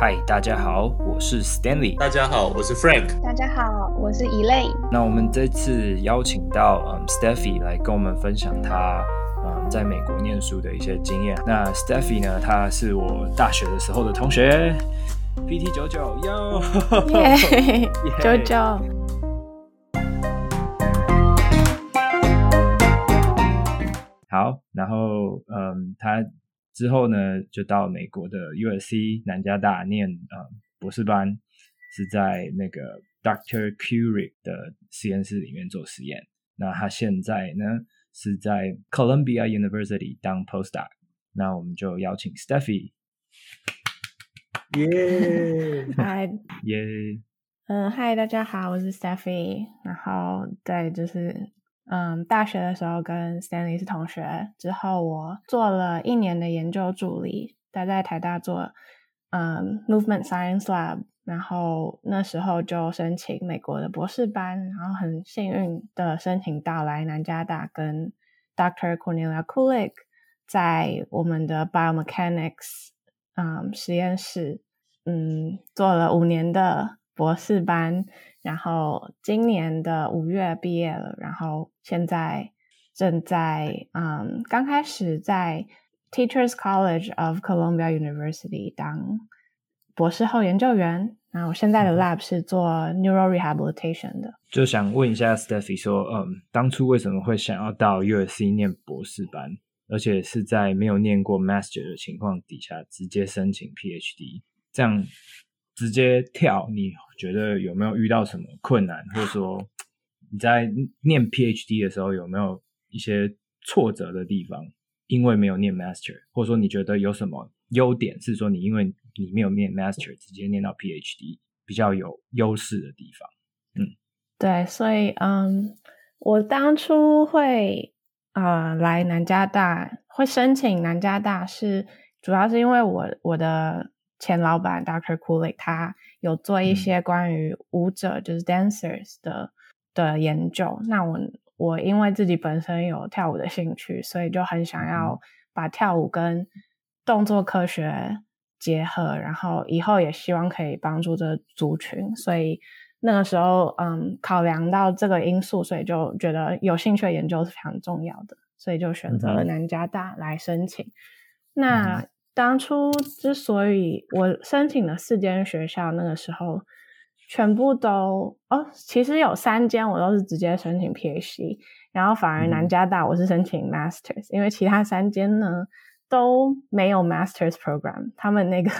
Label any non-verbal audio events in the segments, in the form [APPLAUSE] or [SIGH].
嗨，大家好，我是 Stanley。大家好，我是 Frank。大家好，我是 Elaine。那我们这次邀请到嗯 Steffi 来跟我们分享她嗯在美国念书的一些经验。那 Steffy 呢，她是我大学的时候的同学。PT 九九哟，[LAUGHS] 耶，九九。好，然后嗯，他。之后呢，就到美国的 USC 南加大念呃博士班，是在那个 Dr. Curie 的实验室里面做实验。那他现在呢是在 Columbia University 当 postdoc。那我们就邀请 Steffi。耶，[LAUGHS] 嗨，耶，嗯，嗨，大家好，我是 Steffi。然后对，就是。嗯，大学的时候跟 Stanley 是同学，之后我做了一年的研究助理，待在台大做嗯 Movement Science Lab，然后那时候就申请美国的博士班，然后很幸运的申请到来南加大跟 Dr. Cornelia Kulik 在我们的 Biomechanics 嗯实验室嗯做了五年的博士班。然后今年的五月毕业了，然后现在正在嗯刚开始在 Teachers College of Columbia University 当博士后研究员。然后我现在的 lab 是做 neural rehabilitation 的。就想问一下 Stephy 说，嗯，当初为什么会想要到 USC 念博士班，而且是在没有念过 master 的情况底下直接申请 PhD，这样？直接跳，你觉得有没有遇到什么困难，或者说你在念 PhD 的时候有没有一些挫折的地方？因为没有念 Master，或者说你觉得有什么优点是说你因为你没有念 Master 直接念到 PhD 比较有优势的地方？嗯，对，所以嗯，我当初会呃来南加大，会申请南加大是主要是因为我我的。前老板 Dr. Coolie 他有做一些关于舞者，嗯、就是 dancers 的的研究。那我我因为自己本身有跳舞的兴趣，所以就很想要把跳舞跟动作科学结合，然后以后也希望可以帮助这个族群。所以那个时候，嗯，考量到这个因素，所以就觉得有兴趣的研究是非常重要的，所以就选择了南加大来申请。嗯、那当初之所以我申请了四间学校，那个时候全部都哦，其实有三间我都是直接申请 PhD，然后反而南加大我是申请 Masters，嗯，因为其他三间呢都没有 Masters program，他们那个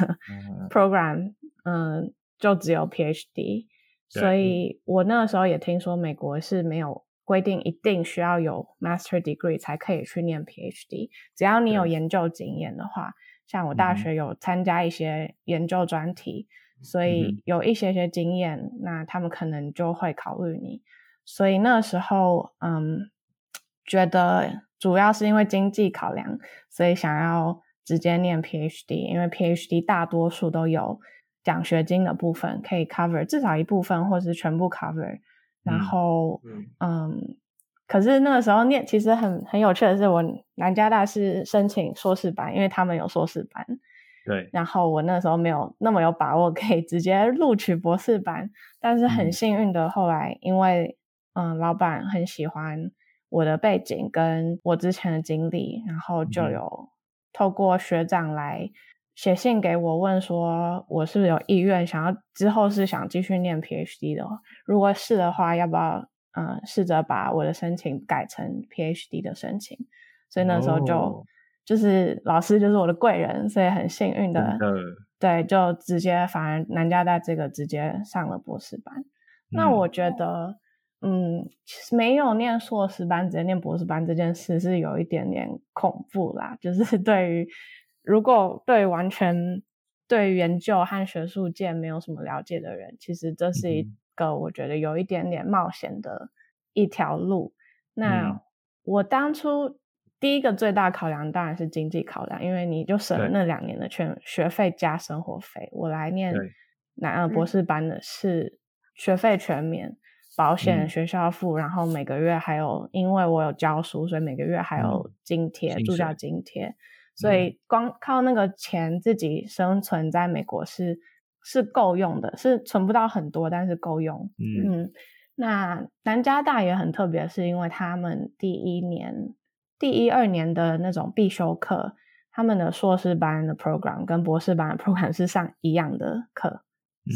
program 嗯，嗯就只有 PhD，所以我那个时候也听说美国是没有规定一定需要有 Master degree 才可以去念 PhD，只要你有研究经验的话。像我大学有参加一些研究专题，嗯、所以有一些些经验，嗯、那他们可能就会考虑你。所以那时候，嗯，觉得主要是因为经济考量，所以想要直接念 PhD，因为 PhD 大多数都有奖学金的部分可以 cover 至少一部分，或是全部 cover。然后，嗯。嗯可是那个时候念其实很很有趣的是，我南加大是申请硕士班，因为他们有硕士班。对。然后我那时候没有那么有把握可以直接录取博士班，但是很幸运的，后来因为嗯，老板很喜欢我的背景跟我之前的经历，然后就有透过学长来写信给我，问说我是不是有意愿想要之后是想继续念 PhD 的，如果是的话，要不要？嗯，试着把我的申请改成 PhD 的申请，所以那时候就、oh. 就是老师就是我的贵人，所以很幸运的，oh. 对，就直接反而南加大这个直接上了博士班。Mm. 那我觉得，嗯，其实没有念硕士班直接念博士班这件事是有一点点恐怖啦，就是 [LAUGHS] 对于如果对完全对于研究和学术界没有什么了解的人，其实这是一。Mm. 个我觉得有一点点冒险的一条路。那我当初第一个最大考量当然是经济考量，因为你就省了那两年的全学费加生活费。我来念南博士班的是学费全免，保险学校付，然后每个月还有，因为我有教书，所以每个月还有津贴，助教津贴。所以光靠那个钱自己生存在美国是是够用的，是存不到很多，但是够用。嗯，嗯，那南加大也很特别，是因为他们第一年、第一二年的那种必修课，他们的硕士班的 program 跟博士班的 program 是上一样的课，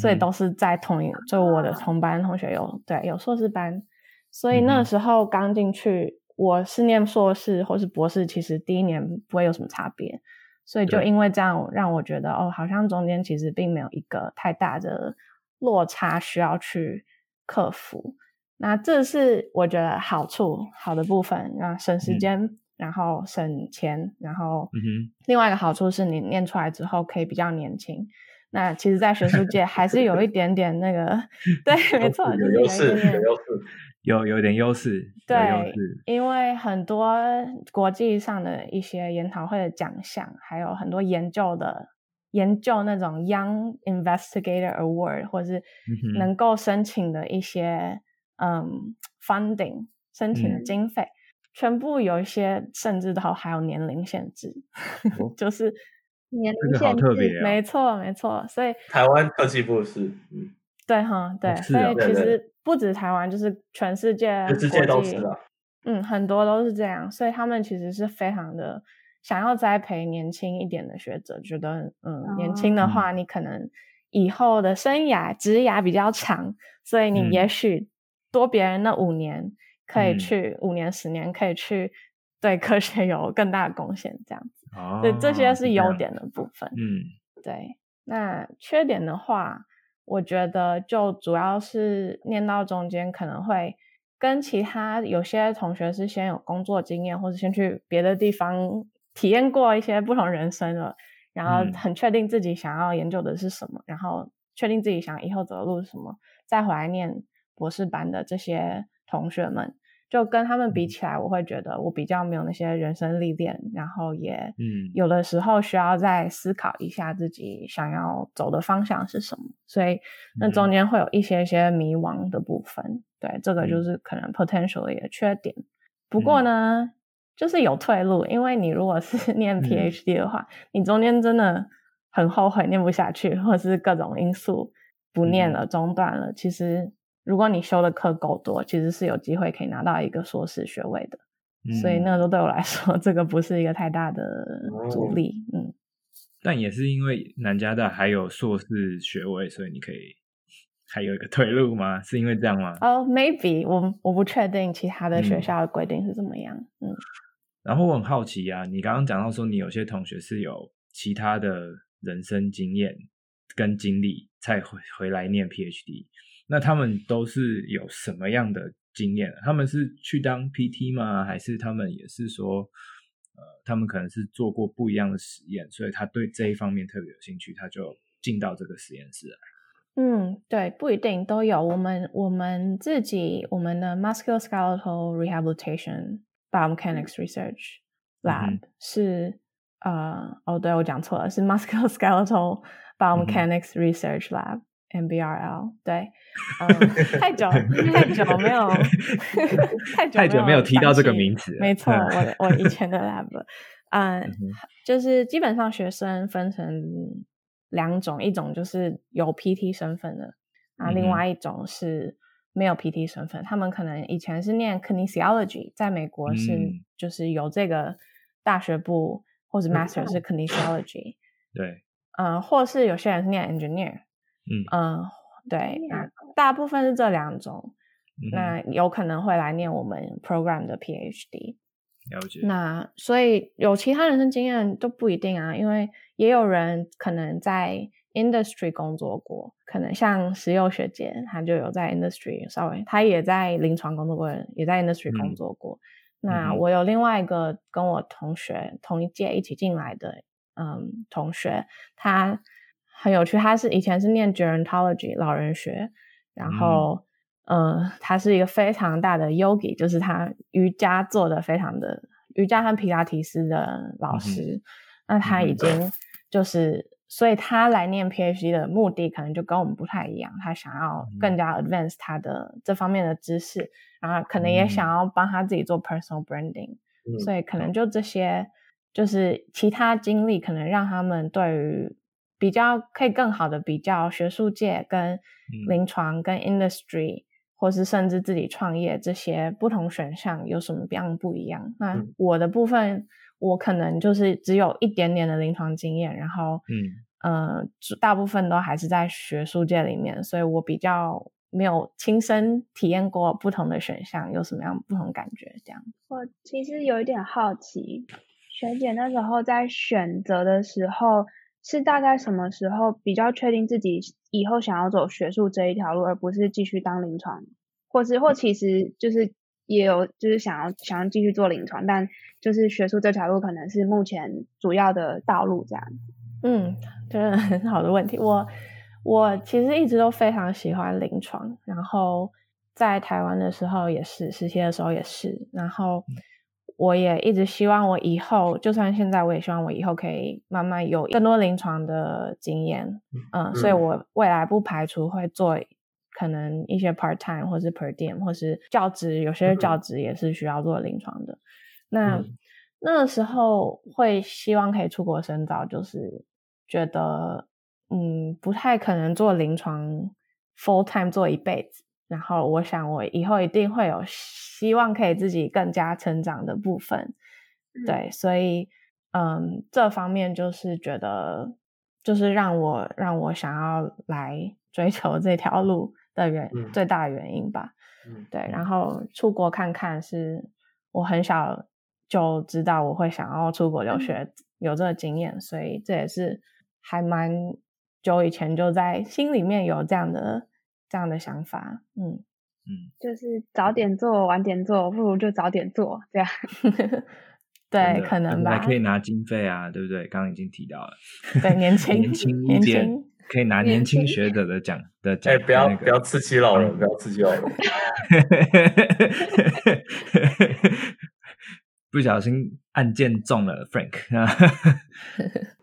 所以都是在同一，就我的同班同学有对有硕士班，所以那时候刚进去，我是念硕士或是博士，其实第一年不会有什么差别。所以就因为这样，让我觉得哦，好像中间其实并没有一个太大的落差需要去克服。那这是我觉得好处好的部分，那省时间，嗯、然后省钱，然后另外一个好处是你念出来之后可以比较年轻。那其实，在学术界还是有一点点那个，[LAUGHS] 对，[LAUGHS] 没错，就是有一点点。有有点优势，对，优势，因为很多国际上的一些研讨会的奖项，还有很多研究的研究那种 Young Investigator Award，或是能够申请的一些嗯，嗯 funding 申请的经费，嗯、全部有一些甚至都还有年龄限制，哦、[LAUGHS] 就是年龄限制，没错没错，所以台湾科技部是嗯。对哈，对，哦啊、所以其实不止台湾，就是全世界，全世界都是啊。嗯，很多都是这样，所以他们其实是非常的想要栽培年轻一点的学者，觉得嗯，哦、年轻的话，你可能以后的生涯职涯比较长，所以你也许多别人那五年可以去、嗯、五年十年可以去对科学有更大的贡献，这样子。哦，对，这些是优点的部分。嗯，对。那缺点的话。我觉得就主要是念到中间可能会跟其他有些同学是先有工作经验，或者先去别的地方体验过一些不同人生了，然后很确定自己想要研究的是什么，嗯、然后确定自己想以后走的路是什么，再回来念博士班的这些同学们。就跟他们比起来，我会觉得我比较没有那些人生历练，然后也有的时候需要再思考一下自己想要走的方向是什么，所以那中间会有一些些迷惘的部分。对，这个就是可能 potentially 的缺点。不过呢，就是有退路，因为你如果是 [LAUGHS] 念 PhD 的话，你中间真的很后悔念不下去，或者是各种因素不念了，中断了，其实。如果你修的课够多，其实是有机会可以拿到一个硕士学位的，嗯、所以那时候对我来说，这个不是一个太大的阻力。哦、嗯，但也是因为南加大还有硕士学位，所以你可以还有一个退路吗？是因为这样吗？哦、oh,，maybe 我我不确定其他的学校的规定是怎么样。嗯，嗯然后我很好奇啊，你刚刚讲到说你有些同学是有其他的人生经验跟经历，才回回来念 PhD。那他们都是有什么样的经验？他们是去当 PT 吗？还是他们也是说，呃，他们可能是做过不一样的实验，所以他对这一方面特别有兴趣，他就进到这个实验室来。嗯，对，不一定都有。我们我们自己我们的 Musculoskeletal Rehabilitation Biomechanics Research Lab、嗯、是呃，哦，对我讲错了，是 Musculoskeletal Biomechanics Research Lab。MBRL 对，[LAUGHS] 嗯，[LAUGHS] [LAUGHS] 太久太久没有太久太久没有提到这个名词，没错，我我以前的 lab，嗯，嗯就是基本上学生分成两种，一种就是有 PT 身份的，啊，另外一种是没有 PT 身份，嗯、他们可能以前是念 kinesiology，在美国是就是有这个大学部或者 master 是 kinesiology，对，嗯，或是有些人是念 engineer。嗯嗯，对，那大部分是这两种，嗯、那有可能会来念我们 program 的 PhD。了解。那所以有其他人生经验都不一定啊，因为也有人可能在 industry 工作过，可能像石佑学姐，她就有在 industry 稍微，她也在临床工作过，也在 industry 工作过。嗯、那我有另外一个跟我同学同一届一起进来的，嗯，同学，他。很有趣，他是以前是念 gerontology 老人学，然后，嗯、呃，他是一个非常大的 yogi，就是他瑜伽做的非常的瑜伽和皮拉提斯的老师。嗯、那他已经就是，嗯、所以他来念 PhD 的目的可能就跟我们不太一样，他想要更加 advance 他的这方面的知识，然后可能也想要帮他自己做 personal branding，、嗯、所以可能就这些。就是其他经历可能让他们对于比较可以更好的比较学术界跟临床跟 industry，或是甚至自己创业这些不同选项有什么样不一样？那我的部分，我可能就是只有一点点的临床经验，然后嗯呃，大部分都还是在学术界里面，所以我比较没有亲身体验过不同的选项有什么样不同感觉。这样，我其实有一点好奇。学姐那时候在选择的时候，是大概什么时候比较确定自己以后想要走学术这一条路，而不是继续当临床，或是或其实就是也有就是想要想要继续做临床，但就是学术这条路可能是目前主要的道路这样。嗯，这是很好的问题。我我其实一直都非常喜欢临床，然后在台湾的时候也是，实习的时候也是，然后。我也一直希望我以后，就算现在，我也希望我以后可以慢慢有更多临床的经验，嗯，嗯，所以我未来不排除会做可能一些 part time 或是 per diem 或是教职，有些教职也是需要做临床的。那、嗯、那个时候会希望可以出国深造，就是觉得嗯不太可能做临床 full time 做一辈子。然后我想，我以后一定会有希望可以自己更加成长的部分，嗯、对，所以，嗯，这方面就是觉得，就是让我让我想要来追求这条路的原、嗯、最大的原因吧，嗯，对。然后出国看看，是我很小就知道我会想要出国留学，嗯、有这个经验，所以这也是还蛮久以前就在心里面有这样的。这样的想法，嗯。嗯，就是早点做，晚点做，不如就早点做，这样，[LAUGHS] 对，可能吧，还可以拿经费啊，对不对？刚刚已经提到了，对，年轻年轻一点，可以拿年轻学者的奖 [LAUGHS] 的奖，哎，不要不要刺激老人，不要刺激老人，[LAUGHS] 不小心按键中了 Frank，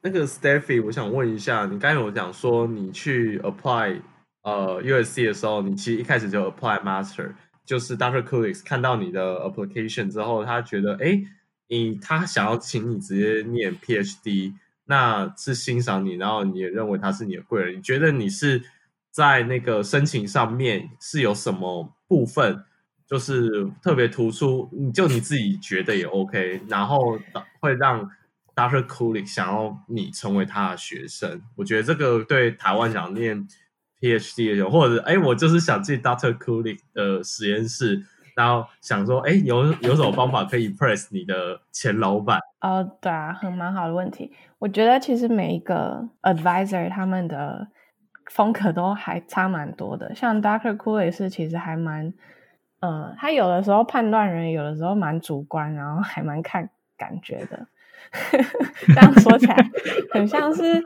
那个 Steffy，我想问一下，你刚才有讲说你去 apply。呃，USC 的时候，你其实一开始就 apply master，就是 Dr. Kulik 看到你的 application 之后，他觉得，哎，你他想要请你直接念 PhD，那是欣赏你，然后你也认为他是你的贵人。你觉得你是在那个申请上面是有什么部分，就是特别突出，你就你自己觉得也 OK，然后会让 Dr. Kulik 想要你成为他的学生。我觉得这个对台湾想念。PhD 的，或者哎，我就是想进 Dr. Coolie 的实验室，然后想说，哎，有有什么方法可以 press 你的前老板？哦，对啊，很蛮好的问题。我觉得其实每一个 advisor 他们的风格都还差蛮多的。像 Dr. Coolie 是其实还蛮，呃，他有的时候判断人，有的时候蛮主观，然后还蛮看感觉的。[LAUGHS] 这样说起来，很像是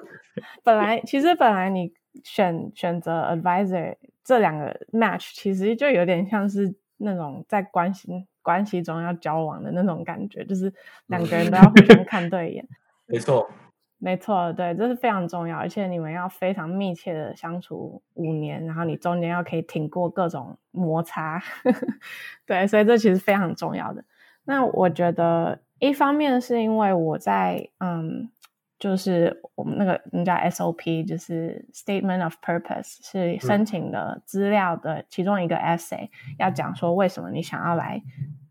本来其实本来你。选选择 advisor 这两个 match 其实就有点像是那种在关系关系中要交往的那种感觉，就是两个人都要互相看对眼。[LAUGHS] 没错，没错，对，这是非常重要，而且你们要非常密切的相处五年，然后你中间要可以挺过各种摩擦，[LAUGHS] 对，所以这其实非常重要的。那我觉得一方面是因为我在嗯。就是我们那个人家 SOP，就是 Statement of Purpose，是申请的资料的其中一个 essay，要讲说为什么你想要来，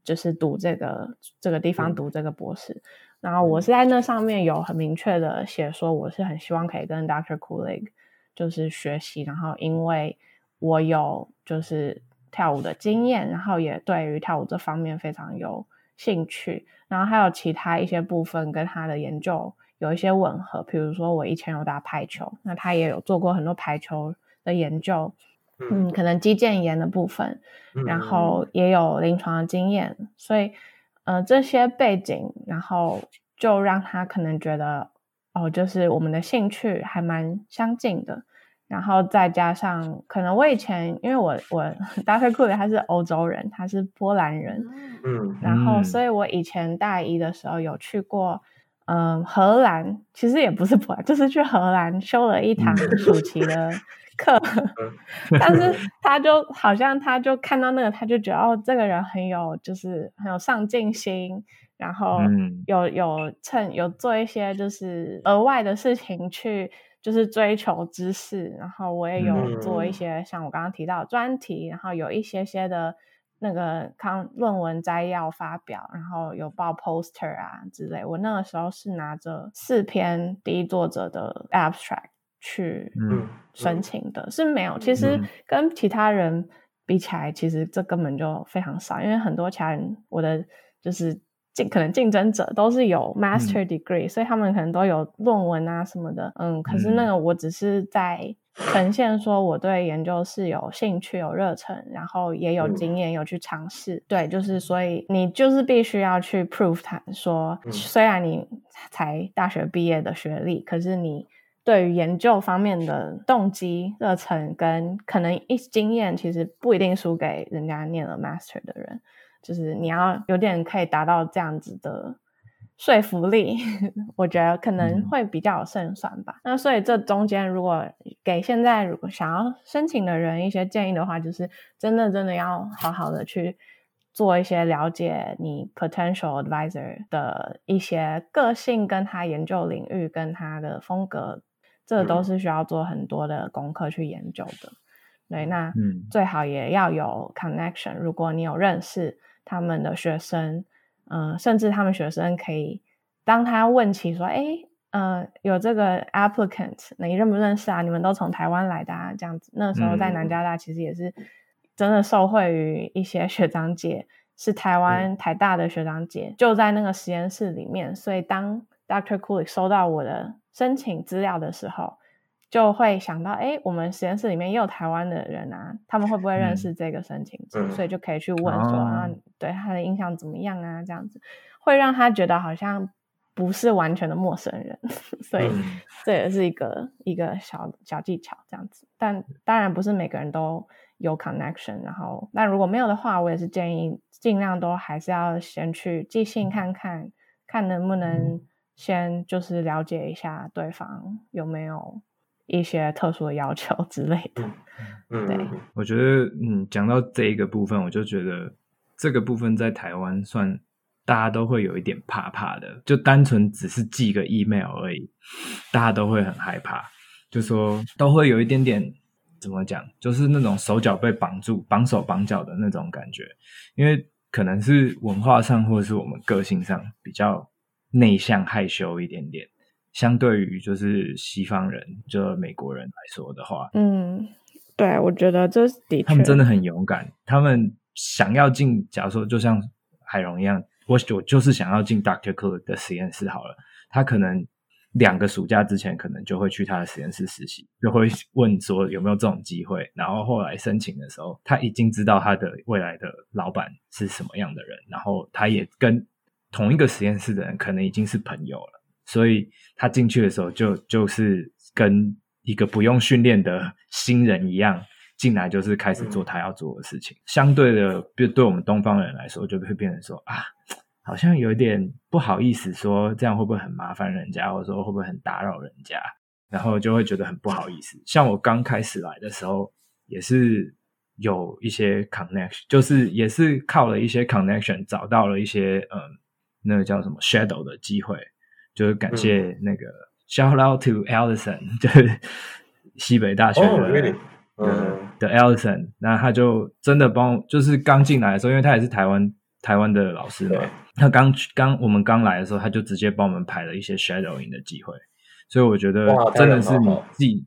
就是读这个这个地方读这个博士。然后我是在那上面有很明确的写说，我是很希望可以跟 Dr. Coolig 就是学习，然后因为我有就是跳舞的经验，然后也对于跳舞这方面非常有兴趣，然后还有其他一些部分跟他的研究。有一些吻合，比如说我以前有打排球，那他也有做过很多排球的研究，嗯，可能肌腱炎的部分，然后也有临床的经验，所以，呃，这些背景，然后就让他可能觉得，哦，就是我们的兴趣还蛮相近的，然后再加上可能我以前，因为我我 Dr. Kulik 他是欧洲人，他是波兰人，嗯，然后所以我以前大一的时候有去过。嗯，荷兰其实也不是不，就是去荷兰修了一堂暑期的课，但是他就好像他就看到那个，他就觉得哦，这个人很有，就是很有上进心，然后有有趁有做一些就是额外的事情去就是追求知识，然后我也有做一些像我刚刚提到的专题，然后有一些些的那个康论文摘要发表，然后有报 poster 啊之类。我那个时候是拿着四篇第一作者的 abstract 去申请的，是没有。其实跟其他人比起来，其实这根本就非常少，因为很多其他人我的就是。竞可能竞争者都是有 master degree，、嗯、所以他们可能都有论文啊什么的，嗯，可是那个我只是在呈现说我对研究是有兴趣、有热忱，然后也有经验、有去尝试，对，就是所以你就是必须要去 prove 他说，虽然你才大学毕业的学历，可是你对于研究方面的动机、热忱跟可能一经验，其实不一定输给人家念了 master 的人。就是你要有点可以达到这样子的说服力，我觉得可能会比较有胜算吧。嗯、那所以这中间如果给现在如果想要申请的人一些建议的话，就是真的真的要好好的去做一些了解你 potential advisor 的一些个性，跟他研究领域跟他的风格，这都是需要做很多的功课去研究的。对，那最好也要有 connection，如果你有认识。他们的学生，嗯、呃，甚至他们学生可以，当他问起说，哎，呃，有这个 applicant，那你认不认识啊？你们都从台湾来的啊？这样子，那时候在南加大其实也是真的受惠于一些学长姐，是台湾、嗯、台大的学长姐，就在那个实验室里面，所以当 Dr. Kulik 收到我的申请资料的时候。就会想到，哎，我们实验室里面也有台湾的人啊，他们会不会认识这个申请者？嗯、所以就可以去问说，嗯、啊，对他的印象怎么样啊？这样子会让他觉得好像不是完全的陌生人，[LAUGHS] 所以这也是一个一个小小技巧，这样子。但当然不是每个人都有 connection，然后那如果没有的话，我也是建议尽量都还是要先去寄信看看，看能不能先就是了解一下对方有没有。一些特殊的要求 [LAUGHS] 之类的，嗯，对，我觉得，嗯，讲到这一个部分，我就觉得这个部分在台湾算大家都会有一点怕怕的，就单纯只是寄个 email 而已，大家都会很害怕，就说都会有一点点怎么讲，就是那种手脚被绑住、绑手绑脚的那种感觉，因为可能是文化上或者是我们个性上比较内向害羞一点点。相对于就是西方人，就美国人来说的话，嗯，对，我觉得这是的确，他们真的很勇敢。他们想要进，假如说就像海荣一样，我我就是想要进 Dr. Kulik 的实验室好了。他可能两个暑假之前，可能就会去他的实验室实习，就会问说有没有这种机会。然后后来申请的时候，他已经知道他的未来的老板是什么样的人，然后他也跟同一个实验室的人可能已经是朋友了。所以他进去的时候就，就就是跟一个不用训练的新人一样，进来就是开始做他要做的事情。相对的，就对我们东方人来说，就会变成说啊，好像有点不好意思说这样会不会很麻烦人家，或者说会不会很打扰人家，然后就会觉得很不好意思。像我刚开始来的时候，也是有一些 connection，就是也是靠了一些 connection 找到了一些嗯，那个叫什么 shadow 的机会。就是感谢那个、嗯、shout out to Allison，[LAUGHS] 就是西北大学的、oh, really? 嗯的 Allison，那他就真的帮，就是刚进来的时候，因为他也是台湾台湾的老师嘛，他刚刚我们刚来的时候，他就直接帮我们排了一些 shadowing 的机会，所以我觉得真的是你寄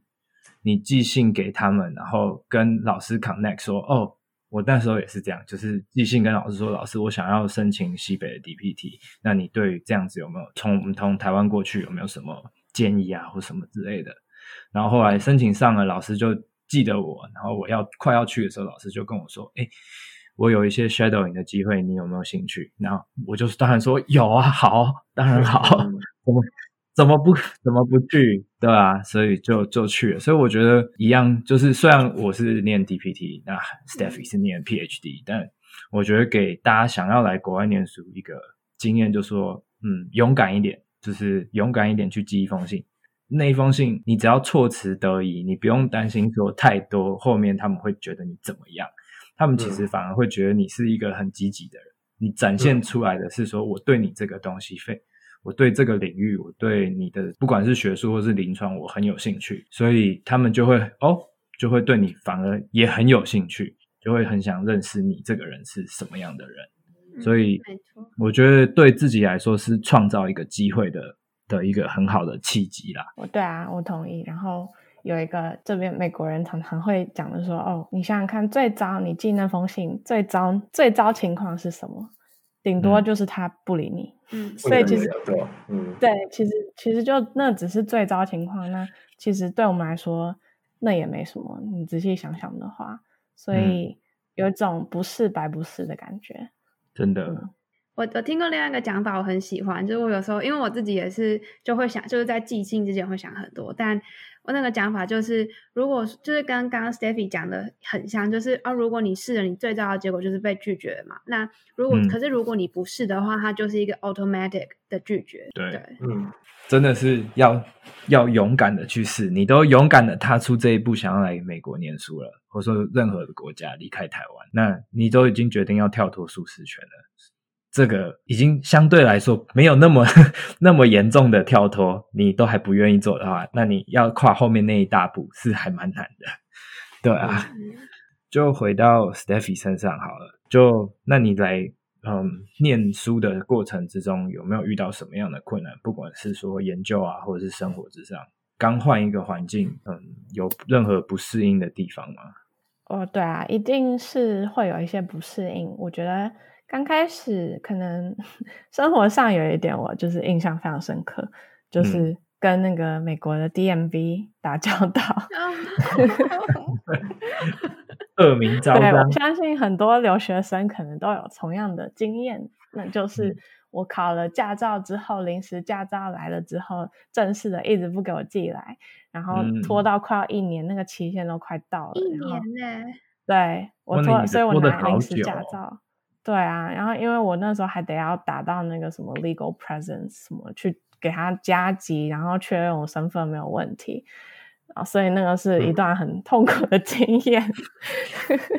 你寄信给他们，然后跟老师 connect 说哦。我那时候也是这样，就是寄信跟老师说：“老师，我想要申请西北的 DPT，那你对于这样子有没有从我们从台湾过去有没有什么建议啊，或什么之类的？”然后后来申请上了，老师就记得我，然后我要快要去的时候，老师就跟我说：“哎，我有一些 shadowing 的机会，你有没有兴趣？”然后我就当然说：“有啊，好，当然好。” [LAUGHS] 怎么不怎么不去，对吧？所以就就去了。所以我觉得一样，就是虽然我是念 DPT，那 Steffi 是念 PhD，但我觉得给大家想要来国外念书一个经验，就是说，嗯，勇敢一点，就是勇敢一点去寄一封信。那一封信，你只要措辞得宜，你不用担心说太多，后面他们会觉得你怎么样。他们其实反而会觉得你是一个很积极的人。你展现出来的是说，我对你这个东西非，我对这个领域，我对你的不管是学术或是临床，我很有兴趣，所以他们就会哦，就会对你反而也很有兴趣，就会很想认识你这个人是什么样的人。所以，我觉得对自己来说是创造一个机会的的一个很好的契机啦。我对啊，我同意。然后有一个这边美国人常常会讲的说：“哦，你想想看，最糟你寄那封信，最糟最糟情况是什么？顶多就是他不理你。嗯，所以其实对，嗯，对，其实其实就那只是最糟情况。那其实对我们来说，那也没什么。你仔细想想的话，所以有一种不是白不是的感觉。”真的，我我听过另外一个讲法，我很喜欢。就是我有时候，因为我自己也是，就会想，就是在即兴之前会想很多。但我那个讲法就是，如果就是跟刚刚 Steffi 讲的很像，就是啊，如果你试了，你最糟的结果就是被拒绝嘛。那如果、嗯、可是如果你不试的话，它就是一个 automatic 的拒绝。对，对嗯，真的是要要勇敢的去试。你都勇敢的踏出这一步，想要来美国念书了。或者说任何的国家离开台湾，那你都已经决定要跳脱舒适圈了。这个已经相对来说没有那么 [LAUGHS] 那么严重的跳脱，你都还不愿意做的话，那你要跨后面那一大步是还蛮难的。对啊，就回到 Steffi 身上好了。就那你来嗯念书的过程之中，有没有遇到什么样的困难？不管是说研究啊，或者是生活之上。刚换一个环境，嗯，有任何不适应的地方吗？哦，对啊，一定是会有一些不适应。我觉得刚开始可能 [LAUGHS] 生活上有一点，我就是印象非常深刻，就是跟那个美国的 DMV 打交道，[LAUGHS] 恶名昭彰。对，我相信很多留学生可能都有同样的经验，那就是。嗯我考了驾照之后，临时驾照来了之后，正式的一直不给我寄来，然后拖到快要一年，嗯、那个期限都快到了。一年呢？对，我拖，所以我拿临时驾照。对啊，然后因为我那时候还得要打到那个什么 legal presence 什么去给他加急，然后确认我身份没有问题，啊，所以那个是一段很痛苦的经验。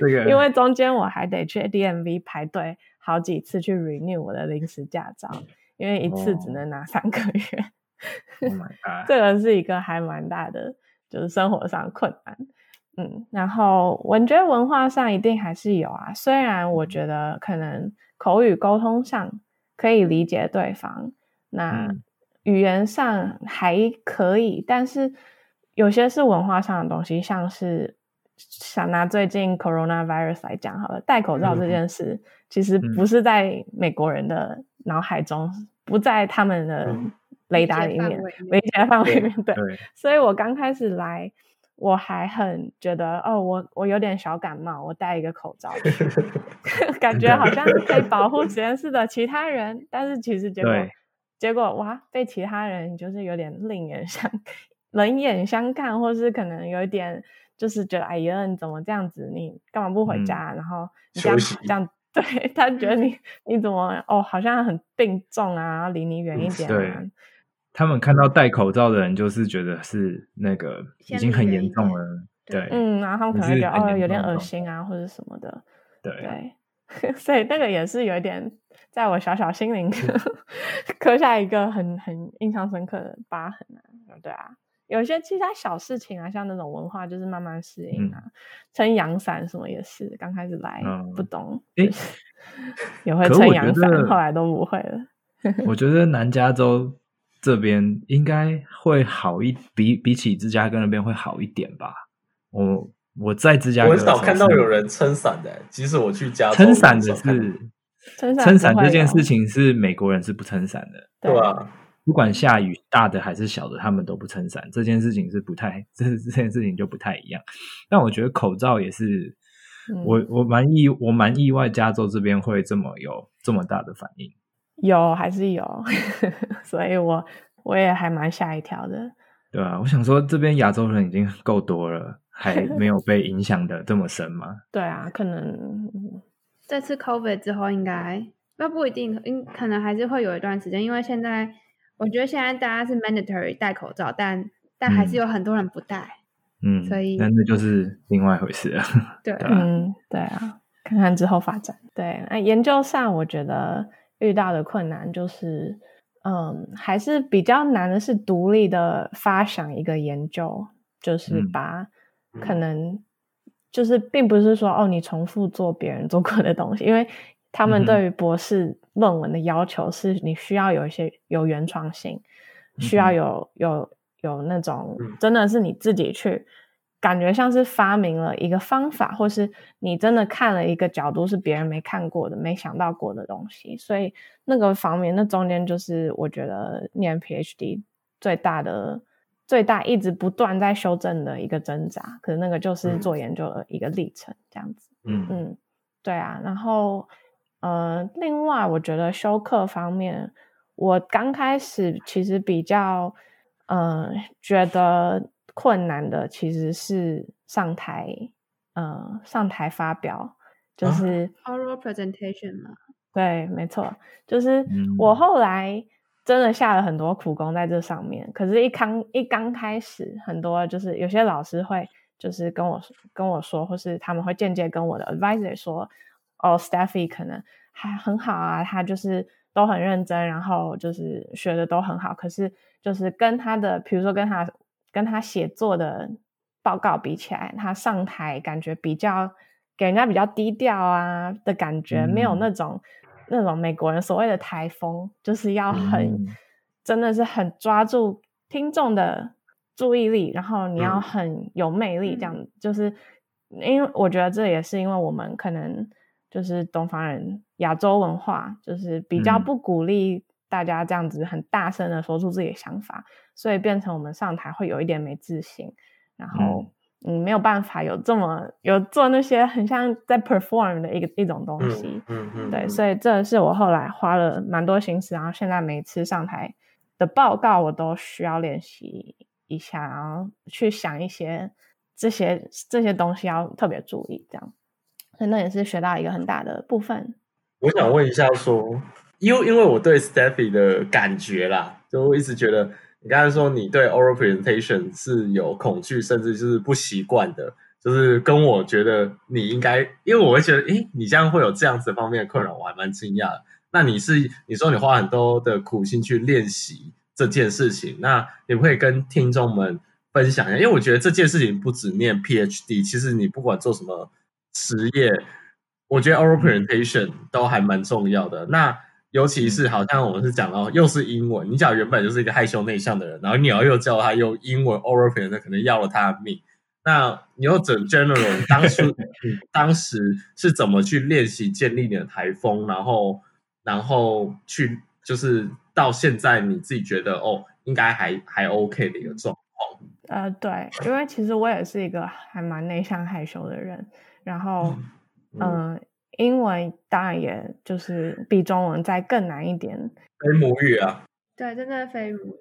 嗯、[LAUGHS] 因为中间我还得去 DMV 排队。好几次去 renew 我的临时驾照，因为一次只能拿三个月。Oh [LAUGHS] God. 这个是一个还蛮大的，就是生活上困难。嗯，然后我觉得文化上一定还是有啊。虽然我觉得可能口语沟通上可以理解对方，那语言上还可以，但是有些是文化上的东西，像是。想拿最近 coronavirus 来讲好了，戴口罩这 [LAUGHS] 件事，嗯、其实不是在美国人的脑海中，嗯、不在他们的雷达里面，理解范围里面。对，对所以我刚开始来，我还很觉得，哦，我我有点小感冒，我戴一个口罩，[LAUGHS] 感觉好像 [LAUGHS] 可以保护实验室的其他人，但是其实结果结果哇，被其他人就是有点另眼相冷眼相看，或是可能有一点。就是觉得哎呀，你怎么这样子？你干嘛不回家？嗯、然后你这样息这样，[LAUGHS] 对他觉得你你怎么哦，好像很病重啊，离你远一点、啊。对，他们看到戴口罩的人，就是觉得是那个已经很严重了。对，嗯，然后他们可能觉得哦，有点恶心啊，或者什么的。对对，[LAUGHS] 所以那个也是有一点，在我小小心灵 [LAUGHS] 刻下一个很很印象深刻的疤痕啊。对啊。有些其他小事情啊，像那种文化，就是慢慢适应啊。撑阳伞什么也是，刚开始来不懂，[LAUGHS] 也会撑阳伞，后来都不会了。我觉得南加州这边应该会好一比比起芝加哥那边会好一点吧。我我在芝加哥，我很少看到有人撑伞的，即使我去加撑伞的是撑伞这件事情是美国人是不撑伞的，对吧？不管下雨大的还是小的，他们都不撑伞。这件事情是不太，这这件事情就不太一样。但我觉得口罩也是，嗯、我我蛮意我蛮意外，加州这边会这么有这么大的反应。有还是有，[LAUGHS] 所以我我也还蛮吓一跳的。对啊，我想说这边亚洲人已经够多了，还 [LAUGHS] 没有被影响的这么深吗？对啊，可能这次 COVID 之后应该那不一定，应可能还是会有一段时间，因为现在。我觉得现在大家是 mandatory 戴口罩，但但还是有很多人不戴，嗯，所以那那就是另外一回事了。对，嗯，对啊，看看之后发展。对，那研究上我觉得遇到的困难就是，嗯，还是比较难的是独立的发想一个研究，就是把可能就是并不是说哦，你重复做别人做过的东西，因为他们对于博士论文的要求是你需要有一些有原创性，需要有有有那种真的是你自己去。感觉像是发明了一个方法，或是你真的看了一个角度是别人没看过的、没想到过的东西，所以那个方面，那中间就是我觉得念 PhD 最大的、最大一直不断在修正的一个挣扎。可是那个就是做研究的一个历程，这样子。嗯嗯，对啊。然后呃，另外我觉得修课方面，我刚开始其实比较呃觉得。困难的其实是上台，呃，上台发表，就是 oral presentation 嘛。对，没错，就是我后来真的下了很多苦功在这上面。可是，一刚一刚开始，很多就是有些老师会就是跟我跟我说，或是他们会间接跟我的 advisor 说，哦，Steffy 可能还很好啊，他就是都很认真，然后就是学的都很好。可是，就是跟他的，比如说跟他。跟他写作的报告比起来，他上台感觉比较给人家比较低调啊的感觉，嗯、没有那种那种美国人所谓的台风，就是要很、嗯、真的是很抓住听众的注意力，然后你要很有魅力，这样、嗯、就是因为我觉得这也是因为我们可能就是东方人亚洲文化，就是比较不鼓励。大家这样子很大声的说出自己的想法，所以变成我们上台会有一点没自信，然后嗯没有办法有这么有做那些很像在 perform 的一个一种东西，嗯嗯，对，所以这是我后来花了蛮多心思，然后现在每次上台的报告我都需要练习一下，然后去想一些这些这些东西要特别注意，这样，所以那也是学到一个很大的部分。我想问一下说。因为因为我对 Steffi 的感觉啦，就我一直觉得你刚才说你对 oral presentation 是有恐惧，甚至就是不习惯的，就是跟我觉得你应该，因为我会觉得，诶，你这样会有这样子方面的困扰，我还蛮惊讶。那你是你说你花很多的苦心去练习这件事情，那你会跟听众们分享一下？因为我觉得这件事情不止念 PhD，其实你不管做什么职业，我觉得 oral presentation 都还蛮重要的。那尤其是好像我们是讲到又是英文，你讲原本就是一个害羞内向的人，然后你要又叫他用英文 oral presentation，可能要了他的命。那你又整 general [LAUGHS] 当初你 [LAUGHS] 当时是怎么去练习建立你的台风，然后然后去就是到现在你自己觉得哦，应该还还 OK 的一个状况。呃，对，因为其实我也是一个还蛮内向害羞的人，然后嗯。呃嗯英文当然也就是比中文再更难一点，非母语啊，对，真的非母语，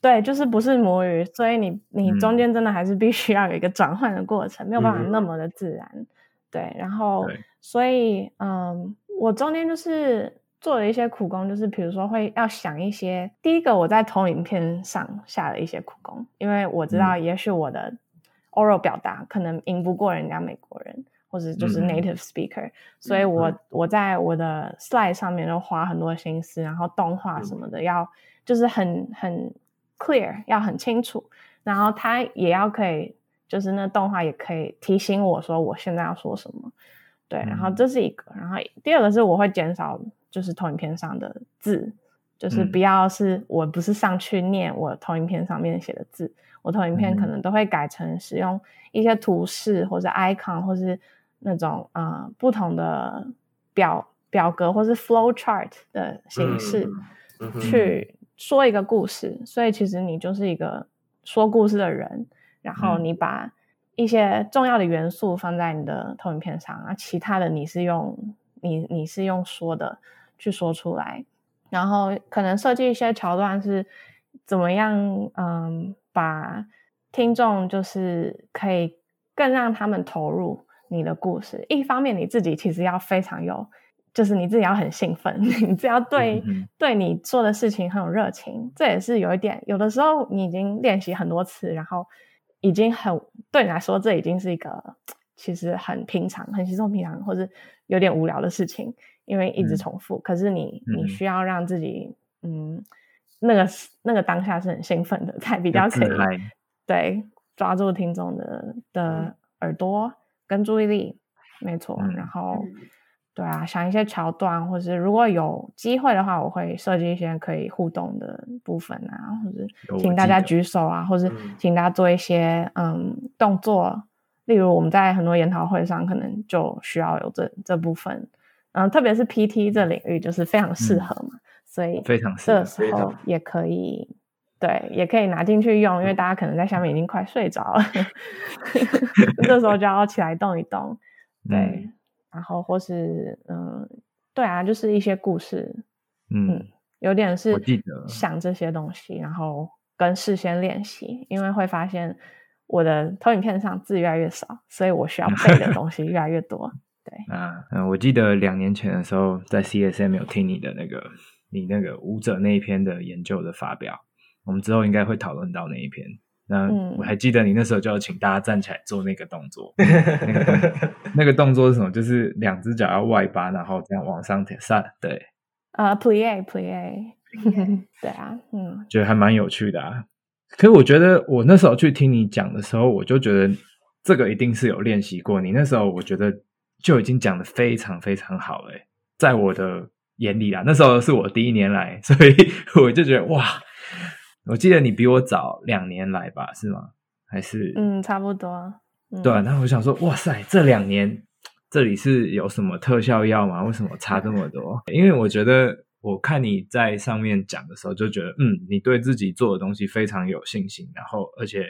对，就是不是母语，所以你你中间真的还是必须要有一个转换的过程，嗯、没有办法那么的自然，嗯、对，然后所以嗯，我中间就是做了一些苦工，就是比如说会要想一些，第一个我在投影片上下了一些苦工，因为我知道也许我的 oral 表达可能赢不过人家美国人。或者就是 native speaker，、嗯、所以我我在我的 slide 上面都花很多心思，然后动画什么的要就是很很 clear，要很清楚，然后它也要可以，就是那动画也可以提醒我说我现在要说什么，对，然后这是一个，然后第二个是我会减少就是投影片上的字，就是不要是我不是上去念我投影片上面写的字，我投影片可能都会改成使用一些图示或者 icon 或是。那种啊、呃，不同的表表格或是 flow chart 的形式去说一个故事，所以其实你就是一个说故事的人，然后你把一些重要的元素放在你的投影片上，啊，其他的你是用你你是用说的去说出来，然后可能设计一些桥段是怎么样，嗯，把听众就是可以更让他们投入。你的故事，一方面你自己其实要非常有，就是你自己要很兴奋，[LAUGHS] 你只要对、嗯、对你做的事情很有热情，这也是有一点。有的时候你已经练习很多次，然后已经很对你来说，这已经是一个其实很平常、很稀松平常，或者有点无聊的事情，因为一直重复。嗯、可是你你需要让自己，嗯，那个那个当下是很兴奋的，才比较可以对抓住听众的的耳朵跟注意力，没错。嗯、然后。对啊，想一些桥段，或是如果有机会的话，我会设计一些可以互动的部分啊，或者请大家举手啊，或是请大家做一些嗯动作。例如我们在很多研讨会上，可能就需要有这这部分，嗯，特别是 PT 这领域就是非常适合嘛，嗯、所以非常适合。这时候也可以，对，也可以拿进去用，因为大家可能在下面已经快睡着了，[LAUGHS] 这时候就要起来动一动，对。嗯然后或是嗯，对啊，就是一些故事，嗯，嗯，有点是想这些东西，然后跟事先练习，因为会发现我的投影片上字越来越少，所以我需要背的东西越来越多。对 [LAUGHS] 啊，嗯，我记得两年前的时候在 CSM 有听你的那个你那个舞者那一篇的研究的发表，我们之后应该会讨论到那一篇。那我还记得你那时候就要请大家站起来做那个动作，嗯、那个动作那个动作是什么？就是两只脚要外八，然后这样往上贴上。对，呃、uh,，plie [LAUGHS] plie，对啊，嗯，觉得还蛮有趣的啊。可是我觉得我那时候去听你讲的时候，我就觉得这个一定是有练习过。你那时候我觉得就已经讲的非常非常好了，在我的眼里啦，那时候是我第一年来，所以 [LAUGHS] 我就觉得哇。我记得你比我早两年来吧，是吗？还是嗯，差不多。嗯、对，那我想说，哇塞，这两年这里是有什么特效药吗？为什么差这么多？因为我觉得，我看你在上面讲的时候，就觉得，嗯，你对自己做的东西非常有信心，然后而且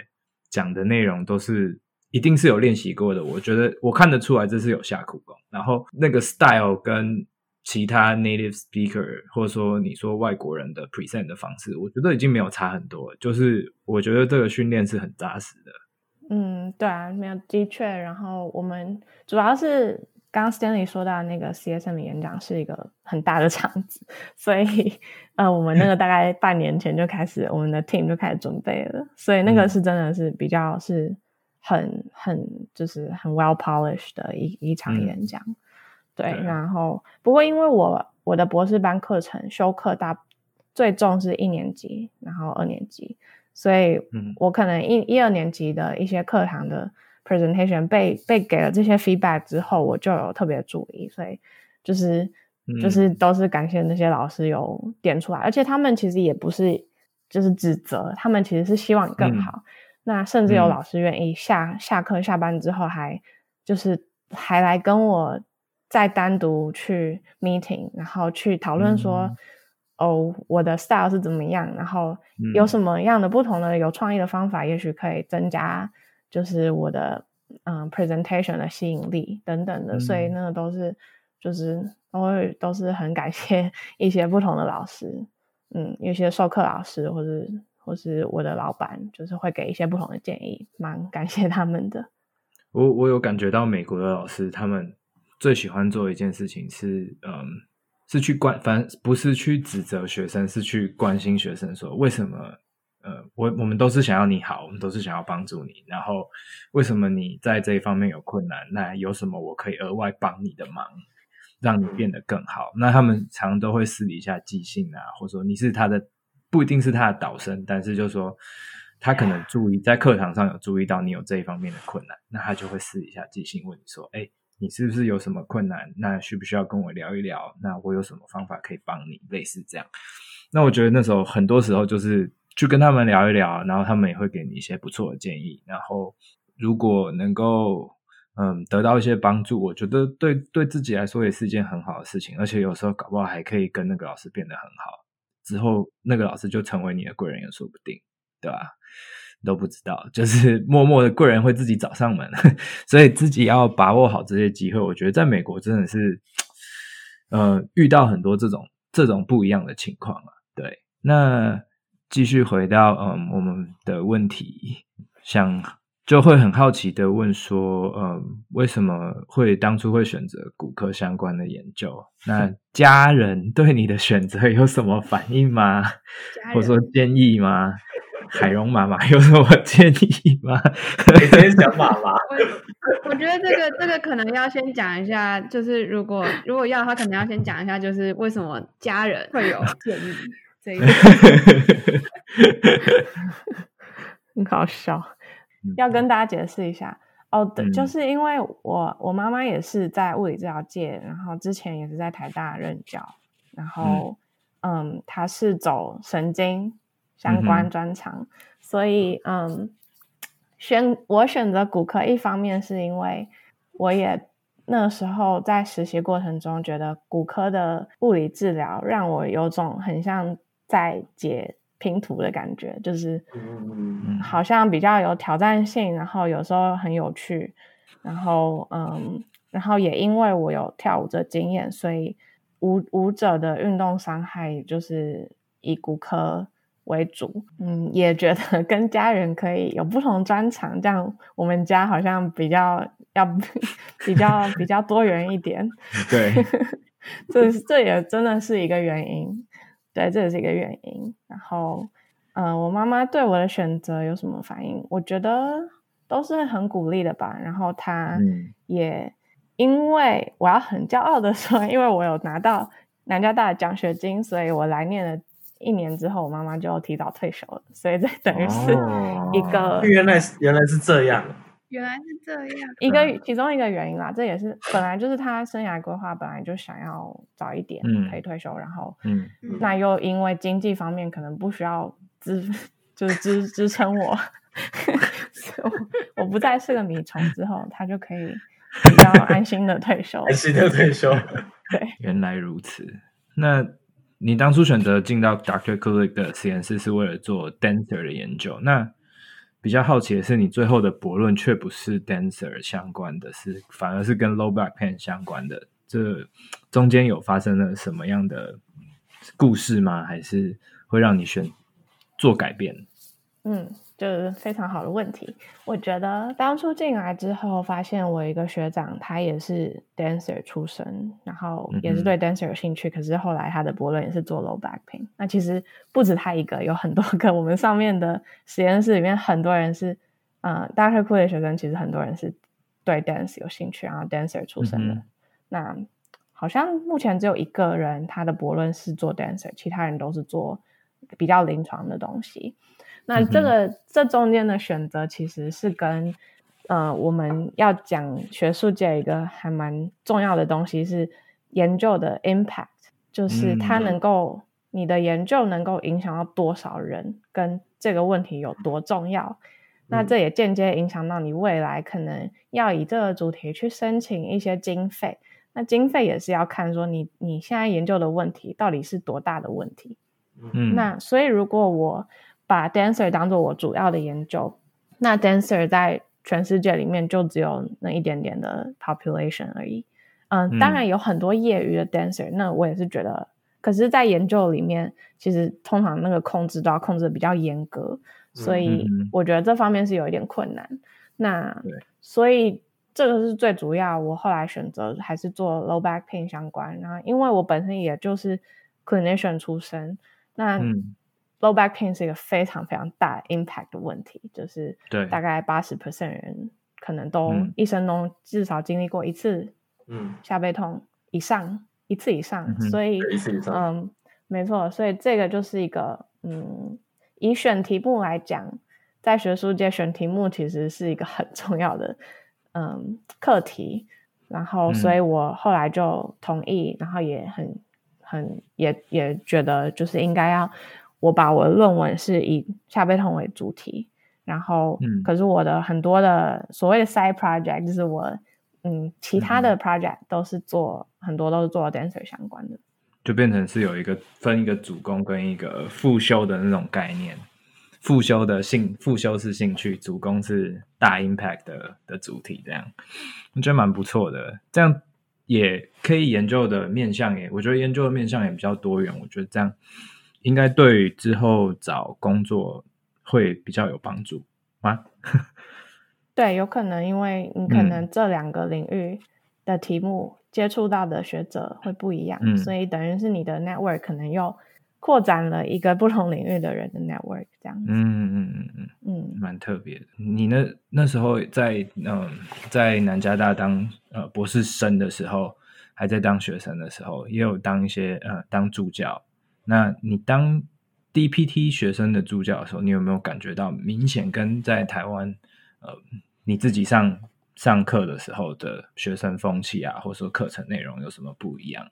讲的内容都是一定是有练习过的。我觉得我看得出来，这是有下苦功。然后那个 style 跟。其他 native speaker 或者说你说外国人的 present 的方式，我觉得已经没有差很多。就是我觉得这个训练是很扎实的。嗯，对啊，没有的确。然后我们主要是刚刚 Stanley 说到那个 CSM 的演讲是一个很大的场子，[LAUGHS] 所以呃，我们那个大概半年前就开始，我们的 team 就开始准备了。所以那个是真的是比较是很很就是很 well polished 的一一场演讲。嗯对，然后不过因为我我的博士班课程修课大最重是一年级，然后二年级，所以我可能一一二年级的一些课堂的 presentation 被被给了这些 feedback 之后，我就有特别注意，所以就是就是都是感谢那些老师有点出来，而且他们其实也不是就是指责，他们其实是希望你更好。嗯、那甚至有老师愿意下下课下班之后还就是还来跟我。再单独去 meeting，然后去讨论说，嗯、哦，我的 style 是怎么样，然后有什么样的不同的有创意的方法，嗯、也许可以增加就是我的嗯 presentation 的吸引力等等的，嗯、所以那个都是就是都会都是很感谢 [LAUGHS] 一些不同的老师，嗯，有些授课老师或是或是我的老板，就是会给一些不同的建议，蛮感谢他们的。我我有感觉到美国的老师他们。最喜欢做一件事情是，嗯，是去关，反不是去指责学生，是去关心学生，说为什么，呃，我我们都是想要你好，我们都是想要帮助你，然后为什么你在这一方面有困难？那有什么我可以额外帮你的忙，让你变得更好？那他们常都会私底下寄信啊，或者说你是他的，不一定是他的导生，但是就是说他可能注意在课堂上有注意到你有这一方面的困难，那他就会私底下寄信问你说，哎。你是不是有什么困难？那需不需要跟我聊一聊？那我有什么方法可以帮你？类似这样。那我觉得那时候很多时候就是去跟他们聊一聊，然后他们也会给你一些不错的建议。然后如果能够嗯得到一些帮助，我觉得对对自己来说也是一件很好的事情。而且有时候搞不好还可以跟那个老师变得很好，之后那个老师就成为你的贵人也说不定，对吧？都不知道，就是默默的贵人会自己找上门，[LAUGHS] 所以自己要把握好这些机会。我觉得在美国真的是，呃，遇到很多这种这种不一样的情况啊。对，那继续回到嗯我们的问题，想就会很好奇的问说，嗯，为什么会当初会选择骨科相关的研究？那 [LAUGHS] 家人对你的选择有什么反应吗？或者说建议吗？海蓉妈妈 [LAUGHS] 有什么建议吗？你先讲妈妈。[LAUGHS] 我我觉得这个这个可能要先讲一下，就是如果如果要的话，可能要先讲一下，就是为什么家人会有建议 [LAUGHS] 这一个。很搞笑，要跟大家解释一下哦。对，就是因为我我妈妈也是在物理治疗界，然后之前也是在台大任教，然后嗯，她是走神经相关专长，嗯、所以嗯，选我选择骨科，一方面是因为我也那时候在实习过程中觉得骨科的物理治疗让我有种很像在解拼图的感觉，就是好像比较有挑战性，然后有时候很有趣，然后嗯，然后也因为我有跳舞的经验，所以舞舞者的运动伤害就是以骨科。为主，嗯，也觉得 [LAUGHS] 跟家人可以有不同专长，这样我们家好像比较要 [LAUGHS] 比较比较多元一点。对，这这也真的是一个原因，对，这也是一个原因。然后，嗯、呃，我妈妈对我的选择有什么反应？我觉得都是很鼓励的吧。然后她也因为我要很骄傲的说，因为我有拿到南加大的奖学金，所以我来念了。一年之后，我妈妈就提早退休了，所以这等于是一个、哦、原来原来是这样，原来是这样一个其中一个原因啦。这也是本来就是他生涯规划，本来就想要早一点可以退休，嗯、然后嗯，那又因为经济方面可能不需要支，[LAUGHS] 就是支支撑我，我不再是个米虫之后，他就可以比较安心的退休，安心的退休。[LAUGHS] 对，原来如此，那。你当初选择进到 Dr. Kulik 的实验室是为了做 dancer 的研究。那比较好奇的是，你最后的博论却不是 dancer 相关的，是反而是跟 low back pain 相关的。这中间有发生了什么样的故事吗？还是会让你选做改变？嗯。就是非常好的问题。我觉得当初进来之后，发现我一个学长，他也是 dancer 出身，然后也是对 dancer 有兴趣。嗯、可是后来他的博论也是做 low back pain。那其实不止他一个，有很多个。我们上面的实验室里面，很多人是，呃，Dr. Cool 的学生，其实很多人是对 dance 有兴趣，然后 dancer 出身的。嗯、那好像目前只有一个人，他的博论是做 dancer，其他人都是做比较临床的东西。那这个、嗯、这中间的选择其实是跟呃我们要讲学术界一个还蛮重要的东西是研究的 impact，就是它能够、嗯、你的研究能够影响到多少人，跟这个问题有多重要。那这也间接影响到你未来可能要以这个主题去申请一些经费。那经费也是要看说你你现在研究的问题到底是多大的问题。嗯，那所以如果我把 dancer 当做我主要的研究，那 dancer 在全世界里面就只有那一点点的 population 而已。嗯，嗯当然有很多业余的 dancer，那我也是觉得，可是，在研究里面，其实通常那个控制都要控制得比较严格，所以我觉得这方面是有一点困难。嗯、那所以这个是最主要，我后来选择还是做 low back pain 相关。然后，因为我本身也就是 clinician 出身，那。嗯 Low back pain 是一个非常非常大 impact 的问题，就是大概八十 percent 人可能都一生中至少经历过一次，嗯，下背痛以上，嗯、一次以上，嗯、所以嗯，没错，所以这个就是一个嗯，以选题目来讲，在学术界选题目其实是一个很 [LAUGHS] 重要的嗯课题，然后所以我后来就同意，然后也很很也也觉得就是应该要。我把我的论文是以下背痛为主题，然后，嗯，可是我的很多的所谓的 side project 就是我，嗯，其他的 project 都是做、嗯、很多都是做 dancer 相关的，就变成是有一个分一个主攻跟一个副修的那种概念，副修的兴副修是兴趣，主攻是大 impact 的的主题，这样。我觉得蛮不错的，这样也可以研究的面向也，我觉得研究的面向也比较多元，我觉得这样。应该对之后找工作会比较有帮助吗？[LAUGHS] 对，有可能，因为你可能这两个领域的题目接触到的学者会不一样，嗯、所以等于是你的 network 可能又扩展了一个不同领域的人的 network，这样子。嗯嗯嗯嗯嗯，蛮特别的。你那那时候在嗯在南加大当呃博士生的时候，还在当学生的时候，也有当一些呃当助教。那你当 DPT 学生的助教的时候，你有没有感觉到明显跟在台湾呃你自己上上课的时候的学生风气啊，或者说课程内容有什么不一样？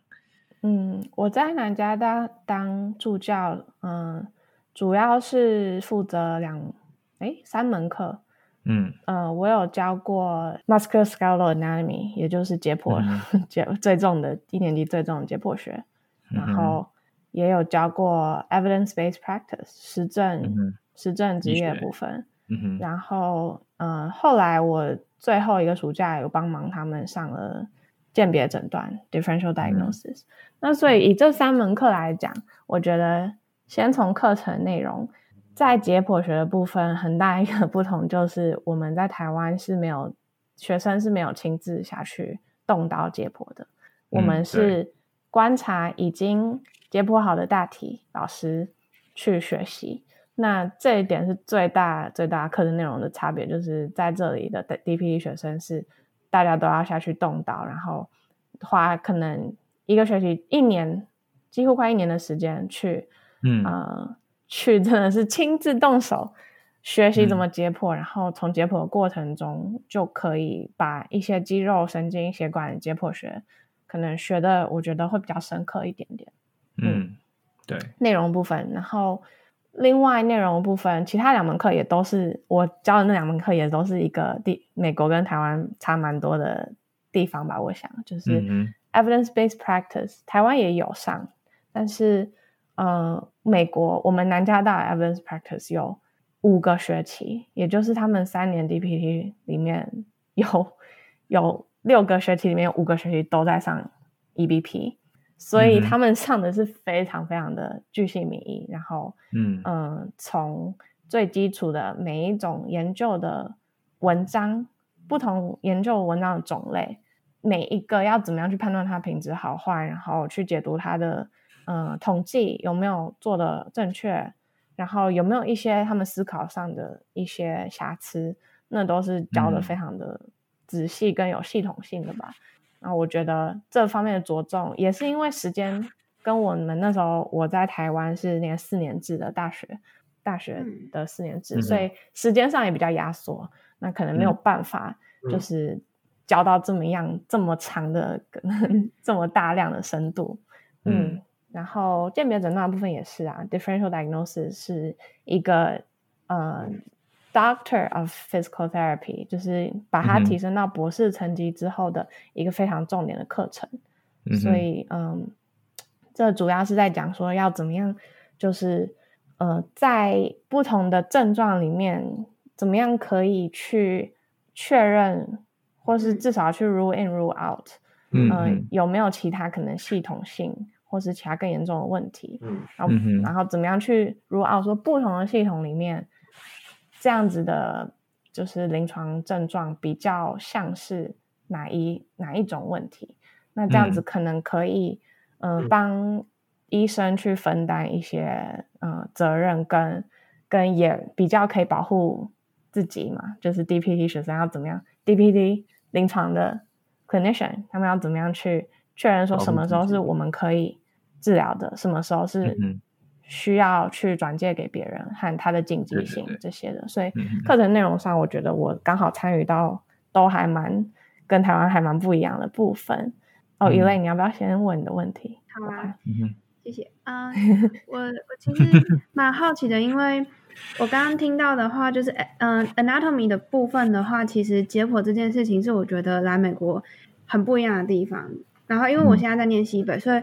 嗯，我在南加大当助教，嗯，主要是负责两诶三门课，嗯。呃，我有教过 musculoskeletal anatomy，也就是解剖 [LAUGHS] 解、嗯、最重的一年级最重的解剖学，嗯、然后也有教过 evidence-based practice 实证、嗯、实证职业部分，嗯、然后嗯、呃，后来我最后一个暑假有帮忙他们上了。鉴别诊断 （differential diagnosis），嗯。那所以以这三门课来讲，我觉得先从课程内容，在解剖学的部分，很大一个不同就是我们在台湾是没有学生是没有亲自下去动刀解剖的，我们是观察已经解剖好的大体，老师去学习。那这一点是最大最大课程内容的差别，就是在这里的 DPT 学生是。大家都要下去动刀，然后花可能一个学期、一年，几乎快一年的时间去，嗯、呃，去真的是亲自动手学习怎么解剖，嗯、然后从解剖的过程中就可以把一些肌肉、神经、血管解剖学可能学的，我觉得会比较深刻一点点。嗯，嗯对，内容部分，然后。另外内容部分，其他两门课也都是我教的那两门课，也都是一个地美国跟台湾差蛮多的地方吧。我想就是 evidence-based practice，台湾也有上，但是呃，美国我们南加大 evidence practice 有五个学期，也就是他们三年 DPT 里面有有六个学期里面有五个学期都在上 EBP。所以他们上的是非常非常的巨细靡遗，然后，嗯嗯，从最基础的每一种研究的文章，不同研究文章的种类，每一个要怎么样去判断它品质好坏，然后去解读它的，嗯，统计有没有做的正确，然后有没有一些他们思考上的一些瑕疵，那都是教的非常的仔细跟有系统性的吧。那我觉得这方面的着重也是因为时间跟我们那时候我在台湾是念四年制的大学，大学的四年制，嗯、所以时间上也比较压缩，那可能没有办法就是教到这么样、嗯、这么长的、可 [LAUGHS] 能这么大量的深度。嗯，嗯然后鉴别诊断部分也是啊，differential diagnosis 是一个呃。Doctor of Physical Therapy 就是把它提升到博士层级之后的一个非常重点的课程，嗯、所以嗯，这主要是在讲说要怎么样，就是呃，在不同的症状里面，怎么样可以去确认，或是至少去 rule in rule out，嗯、呃，有没有其他可能系统性或是其他更严重的问题，嗯，然后然后怎么样去 rule out 说不同的系统里面。这样子的，就是临床症状比较像是哪一哪一种问题？那这样子可能可以，嗯、呃，帮医生去分担一些，嗯、呃，责任跟跟也比较可以保护自己嘛。就是 DPT 学生要怎么样？DPT 临床的 clinician 他们要怎么样去确认说什么时候是我们可以治疗的，什么时候是？嗯需要去转借给别人和他的紧急性这些的，对对对，所以课程内容上，我觉得我刚好参与到都还蛮跟台湾还蛮不一样的部分。哦、嗯 oh,，Elaine，你要不要先问你的问题？好啊，谢谢啊。[LAUGHS] Uh, 我我其实 [LAUGHS] 蛮好奇的，因为我刚刚听到的话，就是嗯、uh,，anatomy 的部分的话，其实解剖这件事情是我觉得来美国很不一样的地方。然后，因为我现在在念西北，嗯、所以。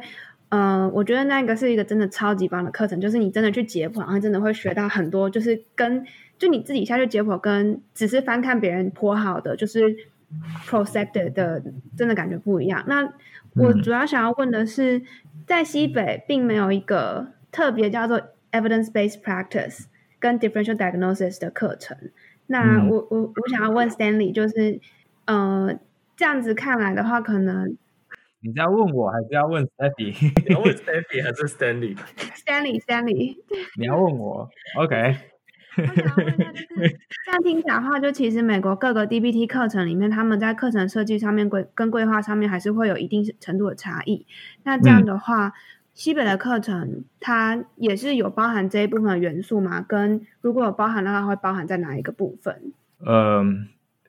嗯、呃，我觉得那个是一个真的超级棒的课程，就是你真的去解剖，然后真的会学到很多，就是跟就你自己下去解剖，跟只是翻看别人剖好的，就是 prosected 的，真的感觉不一样。那我主要想要问的是，在西北并没有一个特别叫做 evidence-based practice 跟 differential diagnosis 的课程。那我我我想要问 Stanley，就是呃，这样子看来的话，可能。你是要问我还是要问 Steffi？你要问 Steffi 还是 Stanley？Stanley，Stanley。[LAUGHS] 你要问我，OK。[LAUGHS] 我想问一下，就是这样听起来的话，就其实美国各个 DBT 课程里面，他们在课程设计上面规跟规划上面还是会有一定程度的差异。那这样的话，嗯、西北的课程它也是有包含这一部分的元素吗？跟如果有包含的话，会包含在哪一个部分？呃，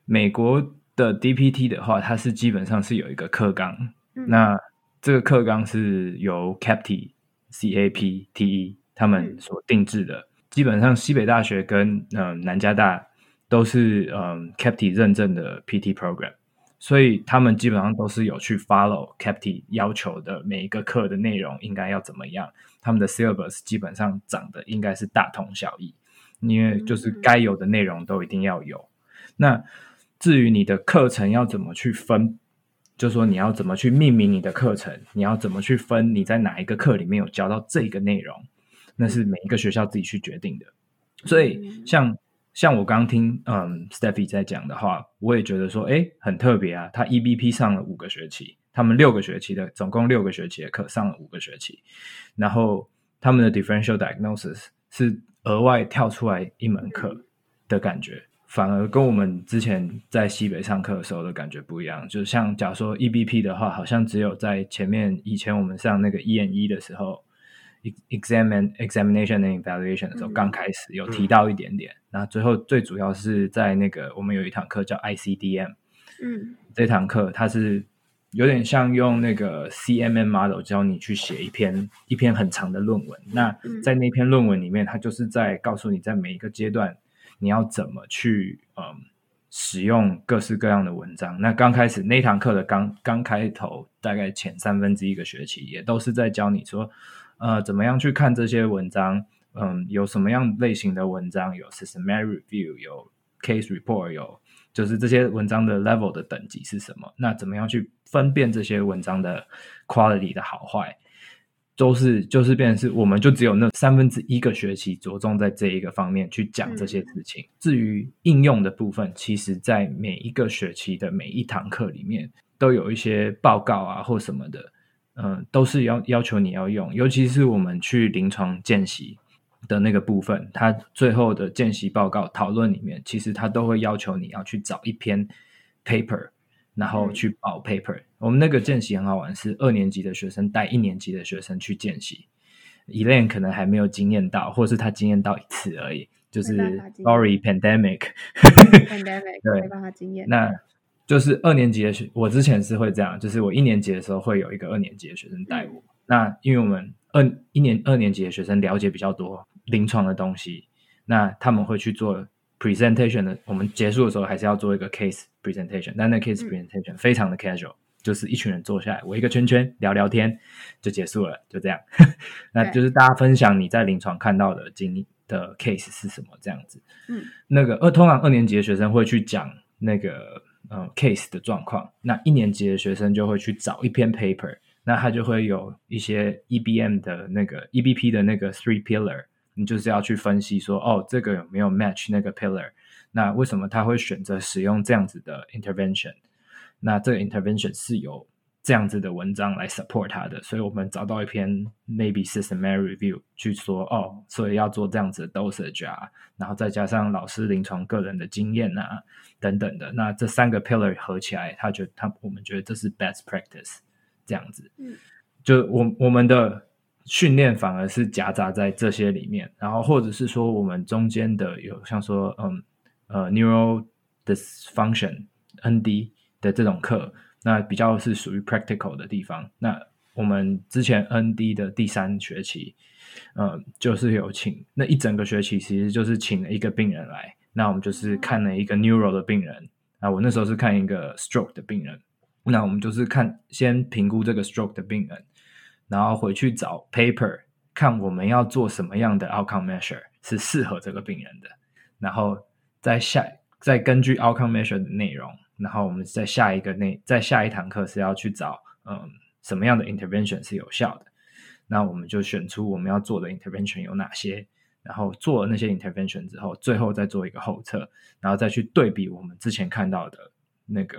美国的 DPT 的话，它是基本上是有一个课纲，嗯、那这个课纲是由 CAPTE C A P T E 他们所定制的。嗯基本上，西北大学跟嗯、呃、南加大都是嗯、呃、CAPTE 认证的 PT program，所以他们基本上都是有去 follow CAPTE 要求的每一个课的内容应该要怎么样，他们的 syllabus 基本上长得应该是大同小异，因为就是该有的内容都一定要有。那至于你的课程要怎么去分，就说你要怎么去命名你的课程，你要怎么去分你在哪一个课里面有教到这个内容。那是每一个学校自己去决定的，所以像像我刚听嗯 Steffi 在讲的话，我也觉得说，哎，很特别啊。他 EBP 上了五个学期，他们六个学期的总共六个学期的课上了五个学期，然后他们的 Differential Diagnosis 是额外跳出来一门课的感觉，反而跟我们之前在西北上课的时候的感觉不一样。就像假如说 EBP 的话，好像只有在前面以前我们上那个 EN1 的时候。examine examination and evaluation 的时候，刚开始有提到一点点，那、嗯、最后最主要是在那个我们有一堂课叫 ICDM，嗯，这堂课它是有点像用那个 CMM model 教你去写一篇一篇很长的论文。那在那篇论文里面，它就是在告诉你在每一个阶段你要怎么去嗯使用各式各样的文章。那刚开始那堂课的刚刚开头，大概前三分之一个学期也都是在教你说。呃，怎么样去看这些文章？嗯，有什么样类型的文章？有 systematic review，有 case report，有就是这些文章的 level 的等级是什么？那怎么样去分辨这些文章的 quality 的好坏？都是就是变成是，我们就只有那三分之一个学期着重在这一个方面去讲这些事情。嗯、至于应用的部分，其实在每一个学期的每一堂课里面都有一些报告啊或什么的。嗯、呃，都是要要求你要用，尤其是我们去临床见习的那个部分，它最后的见习报告讨论里面，其实它都会要求你要去找一篇 paper，然后去报 paper。嗯、我们那个见习很好玩，是二年级的学生带一年级的学生去见习，Elaine 可能还没有经验到，或是他经验到一次而已，就是 sorry pandemic，pandemic [LAUGHS] 对，没办法经验。那就是二年级的学，我之前是会这样，就是我一年级的时候会有一个二年级的学生带我。嗯、那因为我们二一年二年级的学生了解比较多临床的东西，那他们会去做 presentation 的。我们结束的时候还是要做一个 case presentation，但那 case presentation 非常的 casual，、嗯、就是一群人坐下来围一个圈圈聊聊天就结束了，就这样。[LAUGHS] 那就是大家分享你在临床看到的经历的 case 是什么这样子。嗯，那个二通常二年级的学生会去讲那个。嗯，case 的状况，那一年级的学生就会去找一篇 paper，那他就会有一些 EBM 的那个 EBP 的那个 three pillar，你就是要去分析说，哦，这个有没有 match 那个 pillar？那为什么他会选择使用这样子的 intervention？那这个 intervention 是有。这样子的文章来 support 他的，所以我们找到一篇 maybe systematic review 去说哦，所以要做这样子的 dosage 啊，然后再加上老师临床个人的经验啊等等的，那这三个 pillar 合起来，他觉得他我们觉得这是 best practice 这样子，嗯，就我我们的训练反而是夹杂在这些里面，然后或者是说我们中间的有像说嗯呃 neural dysfunction ND 的这种课。那比较是属于 practical 的地方。那我们之前 ND 的第三学期，呃，就是有请那一整个学期，其实就是请了一个病人来。那我们就是看了一个 neural 的病人。啊，我那时候是看一个 stroke 的病人。那我们就是看先评估这个 stroke 的病人，然后回去找 paper，看我们要做什么样的 outcome measure 是适合这个病人的。然后再下再根据 outcome measure 的内容。然后我们在下一个内在下一堂课是要去找嗯什么样的 intervention 是有效的，那我们就选出我们要做的 intervention 有哪些，然后做了那些 intervention 之后，最后再做一个后测，然后再去对比我们之前看到的那个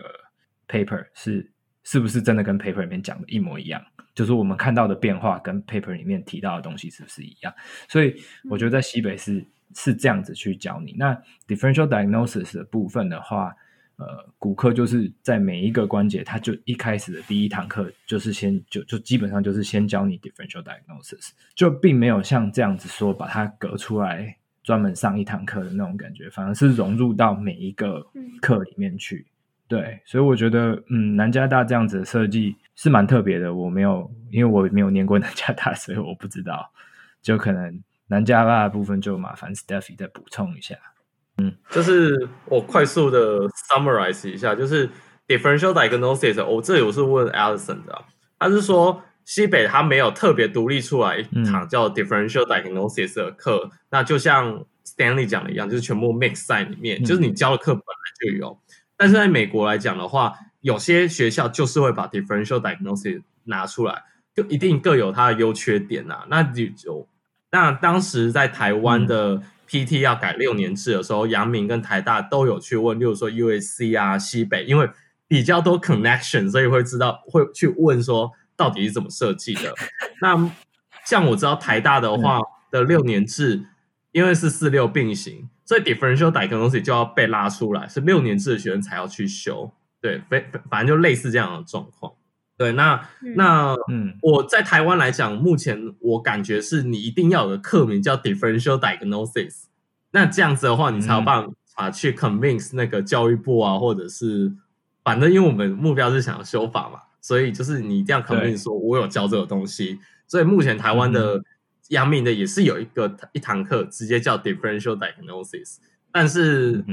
paper 是是不是真的跟 paper 里面讲的一模一样？就是我们看到的变化跟 paper 里面提到的东西是不是一样？所以我觉得在西北是、嗯、是这样子去教你。那 differential diagnosis 的部分的话，呃，骨科就是在每一个关节，它就一开始的第一堂课就是先就就基本上就是先教你 differential diagnosis，就并没有像这样子说把它隔出来专门上一堂课的那种感觉，反而是融入到每一个课里面去。对，所以我觉得，嗯，南加大这样子的设计是蛮特别的。我没有，因为我没有念过 [LAUGHS] 南加大，所以我不知道。就可能南加大的部分就麻烦 Steffy 再补充一下。嗯，就是我快速的 summarize 一下，就是 differential diagnosis。我这里我是问 Allison 的，他是说西北他没有特别独立出来一堂叫 differential diagnosis 的课，嗯、那就像 Stanley 讲的一样，就是全部 mix 在里面，嗯、就是你教的课本来就有。但是在美国来讲的话，有些学校就是会把 differential diagnosis 拿出来，就一定各有它的优缺点呐、啊。那就那当时在台湾的 PT 要改六年制的时候，阳、嗯、明跟台大都有去问，例如说 USC 啊、西北，因为比较多 connection，所以会知道会去问说到底是怎么设计的。[LAUGHS] 那像我知道台大的话的六年制，嗯、因为是四六并行。所以 differential diagnosis 就要被拉出来，是六年制的学生才要去修，对，非反正就类似这样的状况。对，那、嗯、那嗯，我在台湾来讲，目前我感觉是你一定要有个课名叫 differential diagnosis，那这样子的话，你才有办法去 convince 那个教育部啊，或者是反正因为我们目标是想要修法嘛，所以就是你一定要 convince 说我有教这个东西。所以目前台湾的、嗯。阳明的也是有一个一堂课直接叫 differential diagnosis，但是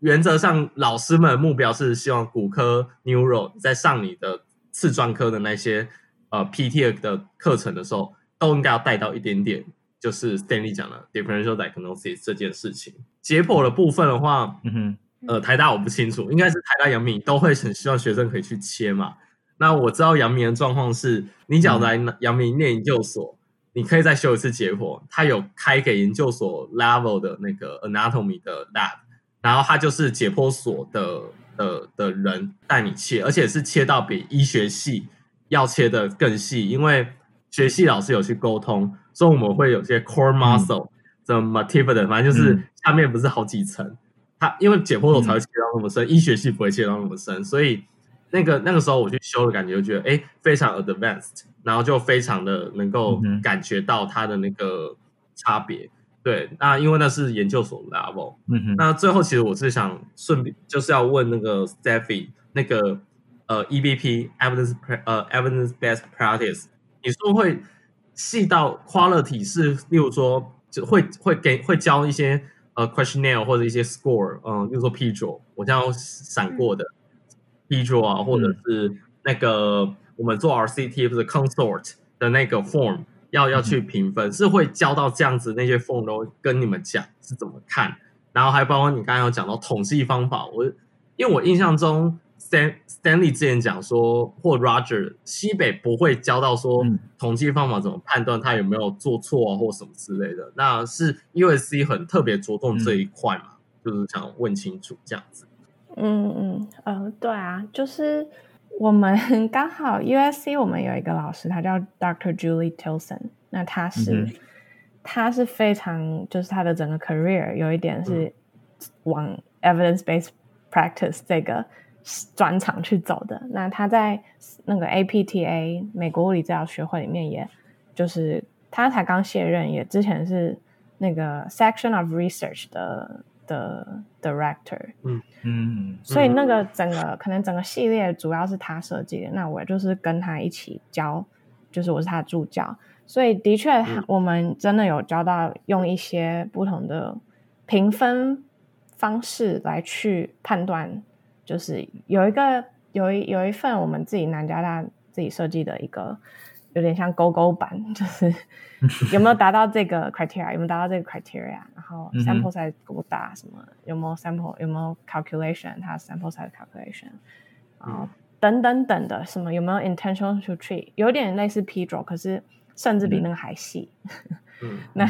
原则上老师们的目标是希望骨科 neuro 在上你的次专科的那些呃 PT 的课程的时候，都应该要带到一点点，就是 Stanley 讲的 differential diagnosis 这件事情。解剖的部分的话，嗯哼，呃，台大我不清楚，应该是台大阳明都会很希望学生可以去切嘛。那我知道阳明的状况是，你只要来阳明念研究所。你可以再修一次解剖，他有开给研究所 level 的那个 anatomy 的 lab，然后他就是解剖所的的的人带你切，而且是切到比医学系要切的更细，因为学系老师有去沟通，所以我们会有些 core muscle 的 multifida，反正就是下面不是好几层，他因为解剖所才会切到那么深，医学系不会切到那么深，所以那个那个时候我去修的感觉就觉得哎非常 advanced。然后就非常的能够感觉到它的那个差别，嗯、对，那因为那是研究所 level，嗯哼，那最后其实我是想顺便就是要问那个 Steffi 那个呃 EBP evidence 呃 evidence based practice，你说会细到 quality 是，例如说就会会给会教一些呃 questionnaire 或者一些 score，嗯、呃，例如说 P-draw 我这样闪过的 P-draw 啊，或者是那个。嗯我们做 RCT 不是 consort 的那个 form 要要去评分，嗯、是会教到这样子，那些 form 都跟你们讲是怎么看，然后还包括你刚刚有讲到统计方法，我因为我印象中 Stan Stanley 之前讲说，或 Roger 西北不会教到说统计方法怎么判断他有没有做错啊或什么之类的，那是 USC 很特别着重这一块嘛，嗯、就是想问清楚这样子。嗯嗯呃对啊，就是。我们刚好 USC，我们有一个老师，他叫 Dr. Julie Tilson。那他是，嗯、他是非常，就是他的整个 career 有一点是往 evidence-based practice 这个专长去走的。那他在那个 APTA 美国物理治疗学会里面，也就是他才刚卸任，也之前是那个 section of research 的。的 director，嗯。嗯，所以那个整个可能整个系列主要是他设计的，那我就是跟他一起教，就是我是他助教，所以的确我们真的有教到用一些不同的评分方式来去判断，就是有一个有一有一份我们自己南加大自己设计的一个。有点像勾勾版，就是有没有达到这个 criteria，有没有达到这个 criteria，然后 sample size 多大，什么有没有 sample，有没有 calculation，它 sample size calculation，然后等等等的，什么有没有 intentional to treat，有点类似 P-draw，可是甚至比那个还细。嗯、那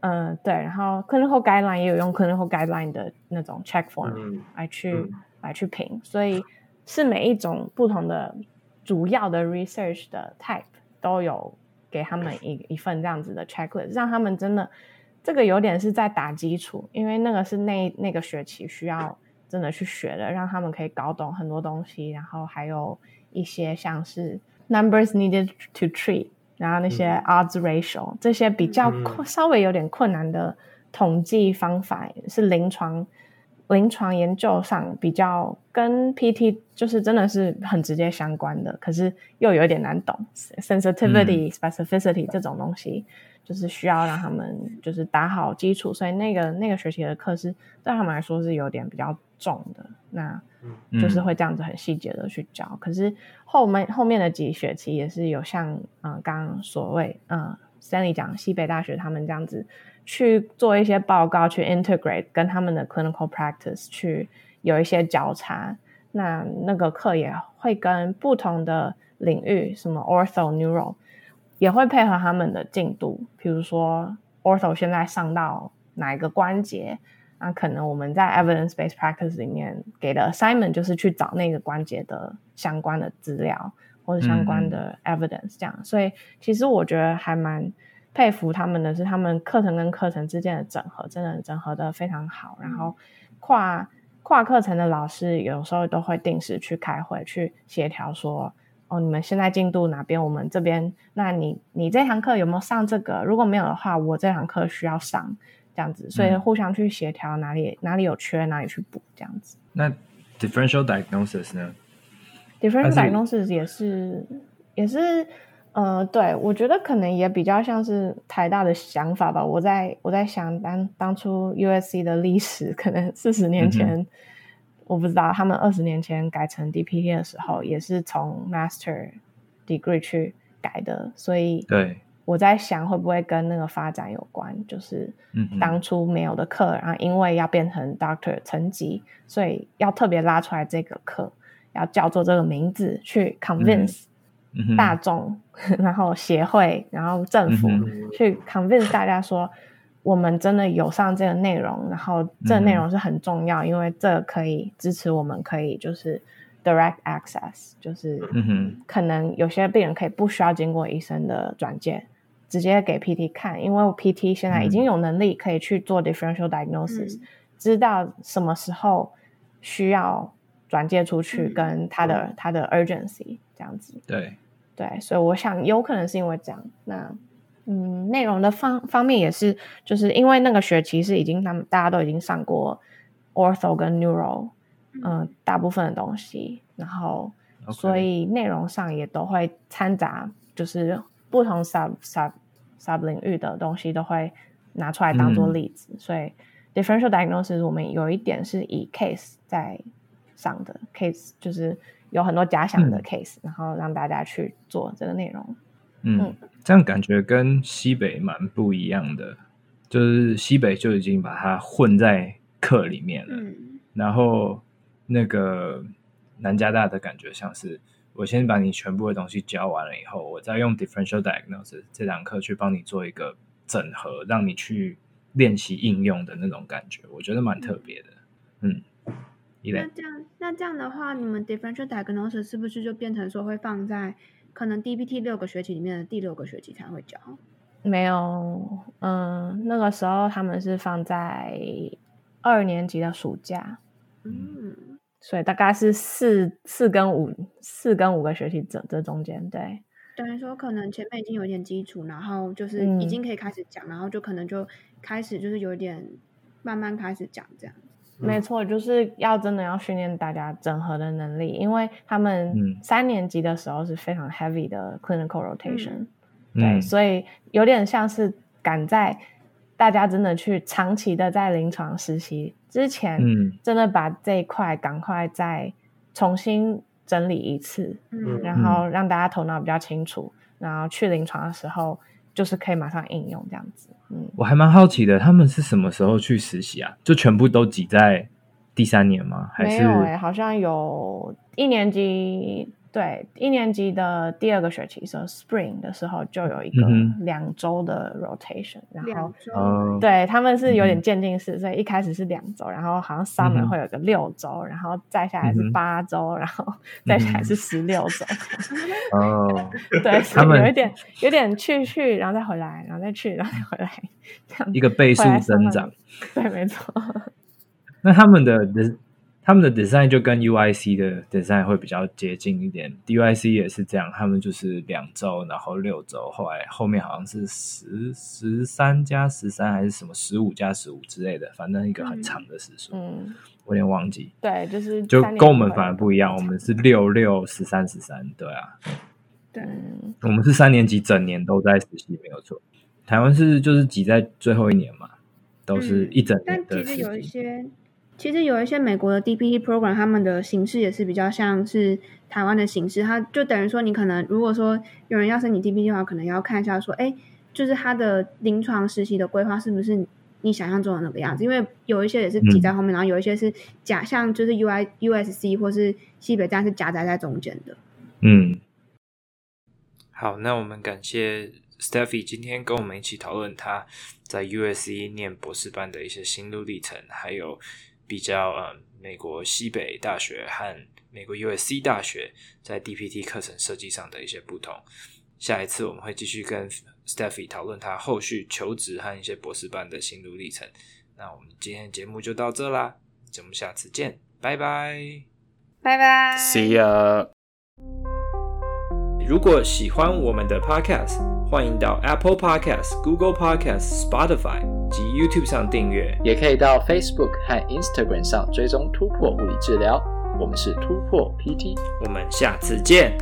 嗯、呃，对，然后 clinical guideline 也有用 clinical guideline 的那种 check form 来去、嗯、来去评，所以。是每一种不同的主要的 research 的 type 都有给他们一一份这样子的 checklist，让他们真的这个有点是在打基础，因为那个是那那个学期需要真的去学的，让他们可以搞懂很多东西，然后还有一些像是 numbers needed to treat，然后那些 odds ratio、嗯、这些比较困稍微有点困难的统计方法是临床。临床研究上比较跟 PT 就是真的是很直接相关的，可是又有一点难懂，sensitivity、嗯、specificity 这种东西，就是需要让他们就是打好基础，所以那个那个学期的课是对他们来说是有点比较重的，那就是会这样子很细节的去教。嗯、可是后面后面的几学期也是有像嗯刚刚所谓嗯 Stanley 讲西北大学他们这样子。去做一些报告，去 integrate 跟他们的 clinical practice 去有一些交叉。那那个课也会跟不同的领域，什么 ortho、neuro，也会配合他们的进度。比如说 ortho 现在上到哪一个关节，那可能我们在 evidence-based practice 里面给的 assignment 就是去找那个关节的相关的资料或者相关的 evidence，这样。嗯、所以其实我觉得还蛮。佩服他们的是，他们课程跟课程之间的整合，真的整合的非常好。然后跨跨课程的老师有时候都会定时去开会，去协调说：“哦，你们现在进度哪边？我们这边，那你你这堂课有没有上这个？如果没有的话，我这堂课需要上这样子。所以互相去协调哪里哪里有缺，哪里去补这样子。那 differential diagnosis 呢？differential diagnosis 也是也是。呃，对，我觉得可能也比较像是台大的想法吧。我在我在想当当初 USC 的历史，可能四十年前，嗯、我不知道他们二十年前改成 DPT 的时候，也是从 Master Degree 去改的。所以，对，我在想会不会跟那个发展有关，就是当初没有的课，嗯、然后因为要变成 Doctor 层级，所以要特别拉出来这个课，要叫做这个名字去 convince、嗯。大众，[LAUGHS] 然后协会，然后政府去 convince 大家说，我们真的有上这个内容，然后这个内容是很重要，因为这可以支持我们可以就是 direct access，就是可能有些病人可以不需要经过医生的转介，直接给 PT 看，因为 PT 现在已经有能力可以去做 differential diagnosis，知道什么时候需要转介出去，跟他的他的 urgency。这样子，对对，所以我想有可能是因为这样。那嗯，内容的方方面也是，就是因为那个学期是已经他们大家都已经上过 ortho 跟 neuro，嗯、呃，大部分的东西，然后.所以内容上也都会掺杂，就是不同 sub sub sub 领域的东西都会拿出来当做例子。嗯、所以 differential diagnosis 我们有一点是以 case 在上的 case，就是。有很多假想的 case，、嗯、然后让大家去做这个内容。嗯，嗯这样感觉跟西北蛮不一样的，就是西北就已经把它混在课里面了。嗯、然后那个南加大的感觉像是，我先把你全部的东西教完了以后，我再用 differential diagnosis 这堂课去帮你做一个整合，让你去练习应用的那种感觉，我觉得蛮特别的。嗯。那这样，那这样的话，你们 differential diagnosis 是不是就变成说会放在可能 D B T 六个学期里面的第六个学期才会教？没有，嗯，那个时候他们是放在二年级的暑假，嗯，所以大概是四四跟五四跟五个学期这这中间，对，等于说可能前面已经有一点基础，然后就是已经可以开始讲，嗯、然后就可能就开始就是有一点慢慢开始讲这样。没错，就是要真的要训练大家整合的能力，因为他们三年级的时候是非常 heavy 的 clinical rotation，嗯、对，嗯、所以有点像是赶在大家真的去长期的在临床实习之前，嗯，真的把这一块赶快再重新整理一次，嗯，然后让大家头脑比较清楚，然后去临床的时候。就是可以马上应用这样子，嗯，我还蛮好奇的，他们是什么时候去实习啊？就全部都挤在第三年吗？还是？好像有一年级，对，一年级的第二个学期的时候，Spring 的时候就有一个两周的 rotation，、嗯、然后周。对他们是有点渐进式，所以一开始是两周，然后好像 Summer 会有个六周，然后再下来是八周，然后再下来是十六周。[LAUGHS] 哦，[LAUGHS] 对，他们有一点有点去去，然后再回来，然后再去，然后再回来，这样一个倍数增长。对，没错。那他们的他们的 design 就跟 UIC 的 design 会比较接近一点，UIC 也是这样，他们就是两周，然后六周，后来后面好像是十十三加十三还是什么十五加十五之类的，反正一个很长的时数，嗯，我有点忘记。对，就是就跟我们反而不一样，我们是六六十三十三，对啊，对，我们是三年级整年都在实习，没有错。台湾是就是挤在最后一年嘛，都是一整年的实习，但其实有一些。其实有一些美国的 DPT program，他们的形式也是比较像是台湾的形式。它就等于说，你可能如果说有人要申请 DPT 的话，可能要看一下说，哎，就是他的临床实习的规划是不是你想象中的那个样子？因为有一些也是挤在后面，嗯、然后有一些是假像就是 UI USC 或是西北站是夹杂在中间的。嗯，好，那我们感谢 Steffi 今天跟我们一起讨论他在 USC 念博士班的一些心路历程，还有。比较呃，美国西北大学和美国 USC 大学在 DPT 课程设计上的一些不同。下一次我们会继续跟 Steffi 讨论他后续求职和一些博士班的心路历程。那我们今天的节目就到这啦，咱们下次见，拜拜，拜拜，See ya。如果喜欢我们的 Podcast，欢迎到 Apple Podcast、Google Podcast、Spotify 及 YouTube 上订阅，也可以到 Facebook 和 Instagram 上追踪突破物理治疗。我们是突破 PT，我们下次见。